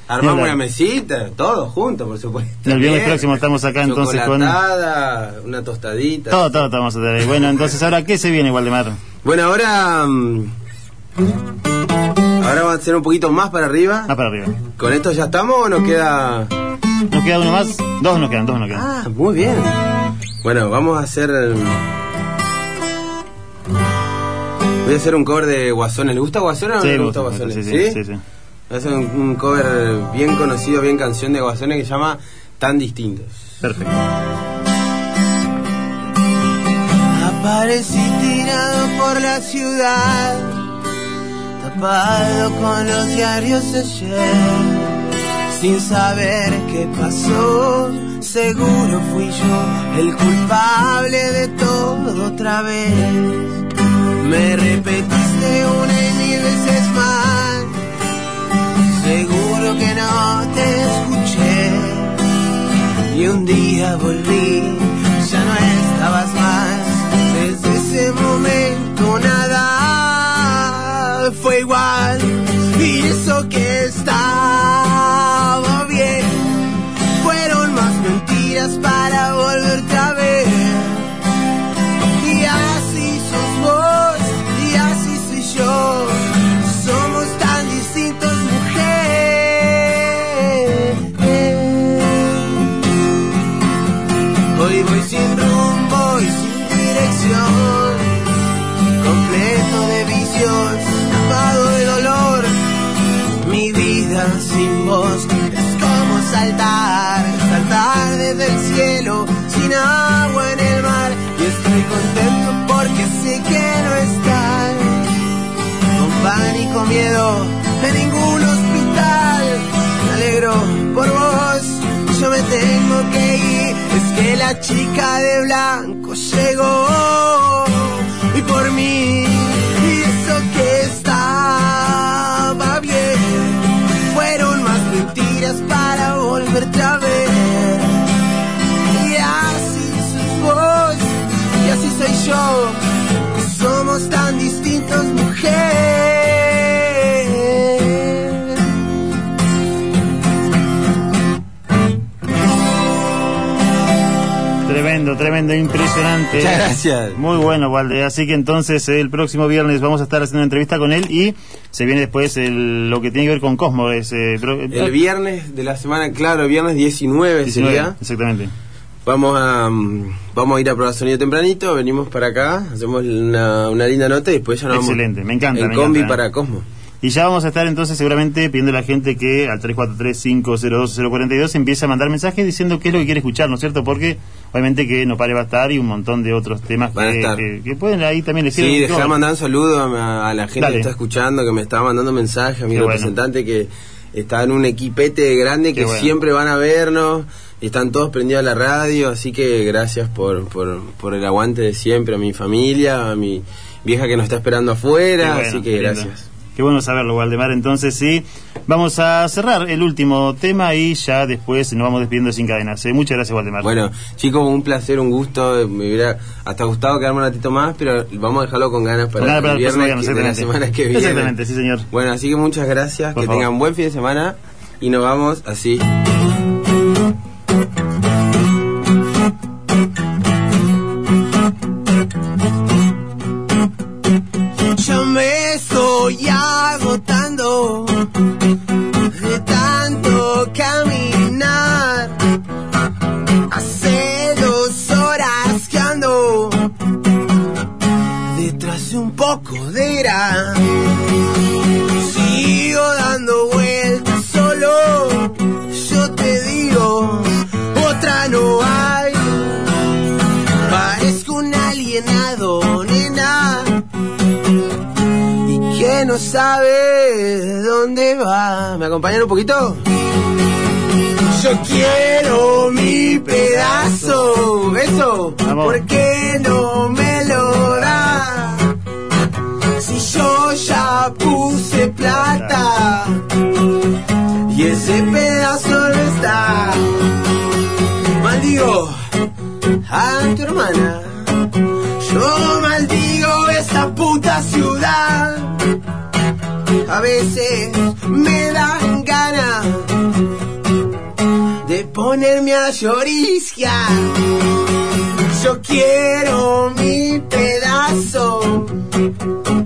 Armamos una mesita, todos juntos, por supuesto. El viernes próximo estamos acá entonces con... Una tostadita. Todo, todo, todo vamos a tener ahí. Bueno, entonces ahora, ¿qué se viene, Waldemar? Bueno, ahora. mm, Ahora vamos a hacer un poquito más para arriba. Ah, para arriba. ¿Con esto ya estamos o nos queda.? ¿Nos queda uno más? Dos nos quedan, dos nos quedan. Ah, muy bien. Bueno, vamos a hacer. mm, Voy a hacer un cover de Guasones. ¿Le gusta Guasones o no Sí, le gusta Guasones? sí, sí, sí, sí. Voy a hacer un, un cover bien conocido, bien canción de Guasones que se llama Tan Distintos. Perfecto. Aparecí tirado por la ciudad, tapado con los diarios ayer, sin saber qué pasó. Seguro fui yo el culpable de todo otra vez. Me repetiste una y mil veces más. Seguro que no te escuché. Y un día volví, ya no estabas más. Desde ese momento fue igual. Y eso que es como saltar, saltar desde el cielo, sin agua en el mar. Y estoy contento porque sé que no estás, con pánico, miedo, en ningún hospital. Me alegro por vos, yo me tengo que ir. Es que la chica de blanco llegó volverte a ver. Y así sos vos, y así soy yo, somos tan distintos, mujer. Tremendo, impresionante. Muchas gracias. Muy bueno, Walde. Así que entonces el próximo viernes vamos a estar haciendo una entrevista con él y se viene después el- lo que tiene que ver con Cosmo. Es, eh, pro- El viernes de la semana, claro, el viernes 19, 19, sería. Exactamente. Vamos a, mm, vamos a ir a probar sonido tempranito, venimos para acá, hacemos una, una linda nota y después ya nos vamos Excelente, me encanta, en me combi encanta. para Cosmo. Y ya vamos a estar entonces seguramente pidiendo a la gente que al 343-502-042 empiece a mandar mensajes diciendo qué es lo que quiere escuchar, ¿no es cierto? Porque obviamente que No Pare va a estar y un montón de otros temas que, estar. que- que pueden ahí también decir. Sí, dejar mandar un saludo a, a la gente Dale. que está escuchando, que me está mandando mensajes, a mi Qué bueno. representante que está en un equipete grande que bueno. siempre van a vernos, y están todos prendidos a la radio, así que gracias por, por, por el aguante de siempre, a mi familia, a mi vieja que nos está esperando afuera, bueno, así que gracias. Qué bueno saberlo, Waldemar. Entonces, sí, vamos a cerrar el último tema y ya después nos vamos despidiendo sin cadenas. ¿eh? Muchas gracias, Waldemar. Bueno, chicos, un placer, un gusto. Me hubiera hasta gustado quedarme un ratito más, pero vamos a dejarlo con ganas para, para el viernes viernes, de la semana que viene. Exactamente, sí, señor. Bueno, así que muchas gracias, Por que favor. tengan buen fin de semana y nos vamos así. Estoy agotando de tanto caminar. Hace dos horas que ando detrás de un poco de gran. Que no sabe dónde va. ¿Me acompañan un poquito? Yo quiero mi pedazo, eso, ¿por qué no me lo da? Si yo ya puse plata y ese pedazo no está. Maldigo a tu hermana. Yo maldigo esta puta ciudad. A veces me dan ganas de ponerme a llorisquear. Yo quiero mi pedazo.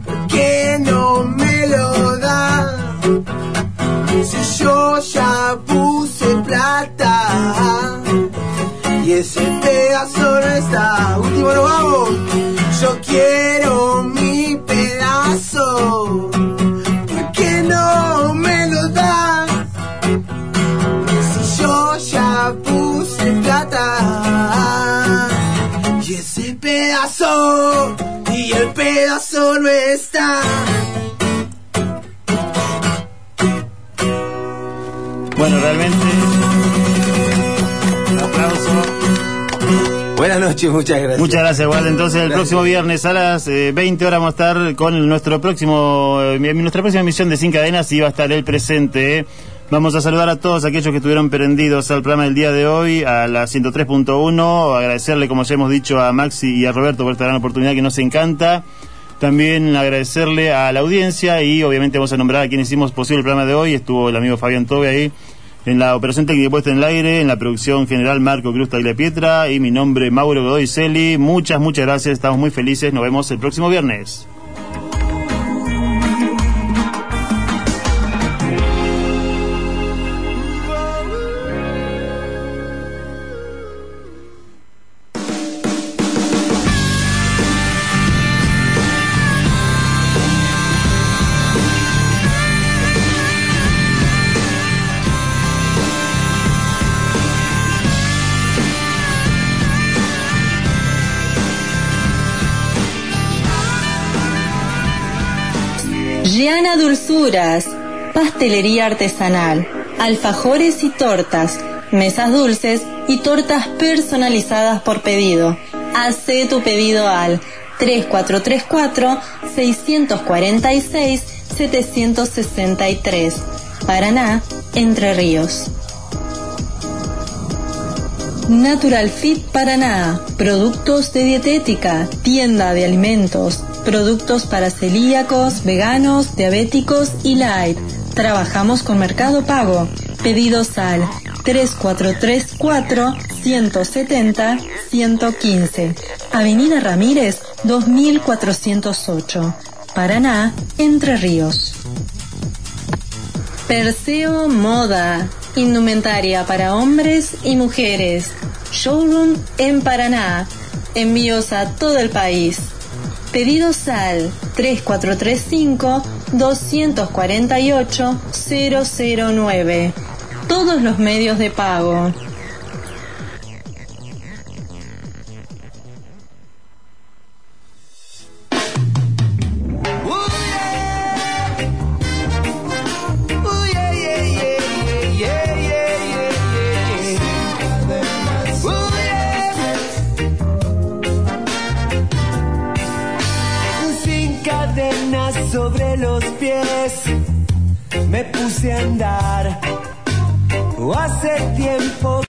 ¿Por qué no me lo da? Si yo ya puse plata y ese pedazo no está. Último, nos vamos. Quiero mi pedazo. ¿Por qué no me lo das? Si yo ya puse plata y ese pedazo y el pedazo no está. Muchas gracias. Muchas gracias. Entonces, el Gracias. próximo viernes a las eh, 20 horas vamos a estar con nuestro próximo, eh, nuestra próxima emisión de Sin Cadenas y va a estar el presente. eh. Vamos a saludar a todos aquellos que estuvieron prendidos al programa del día de hoy, a la 103.1. Agradecerle, como ya hemos dicho, a Maxi y a Roberto por esta gran oportunidad que nos encanta. También agradecerle a la audiencia y obviamente vamos a nombrar a quienes hicimos posible el programa de hoy. Estuvo el amigo Fabián Tobe ahí en la operación técnica puesta en el aire, en la producción general Marco Cruz Pietra y mi nombre Mauro Godoy Celi. Muchas, muchas gracias, estamos muy felices. Nos vemos el próximo viernes. Dulzuras, pastelería artesanal, alfajores y tortas, mesas dulces y tortas personalizadas por pedido. Hacé tu pedido al 3434-646-763. Paraná, Entre Ríos. Natural Fit Paraná, productos de dietética, tienda de alimentos, productos para celíacos, veganos, diabéticos y light. Trabajamos con Mercado Pago. Pedidos al 3434 170 115. Avenida Ramírez 2408. Paraná, Entre Ríos. Perseo Moda. Indumentaria para hombres y mujeres. Showroom en Paraná. Envíos a todo el país. Pedidos al 3435 248 009. Todos los medios de pago.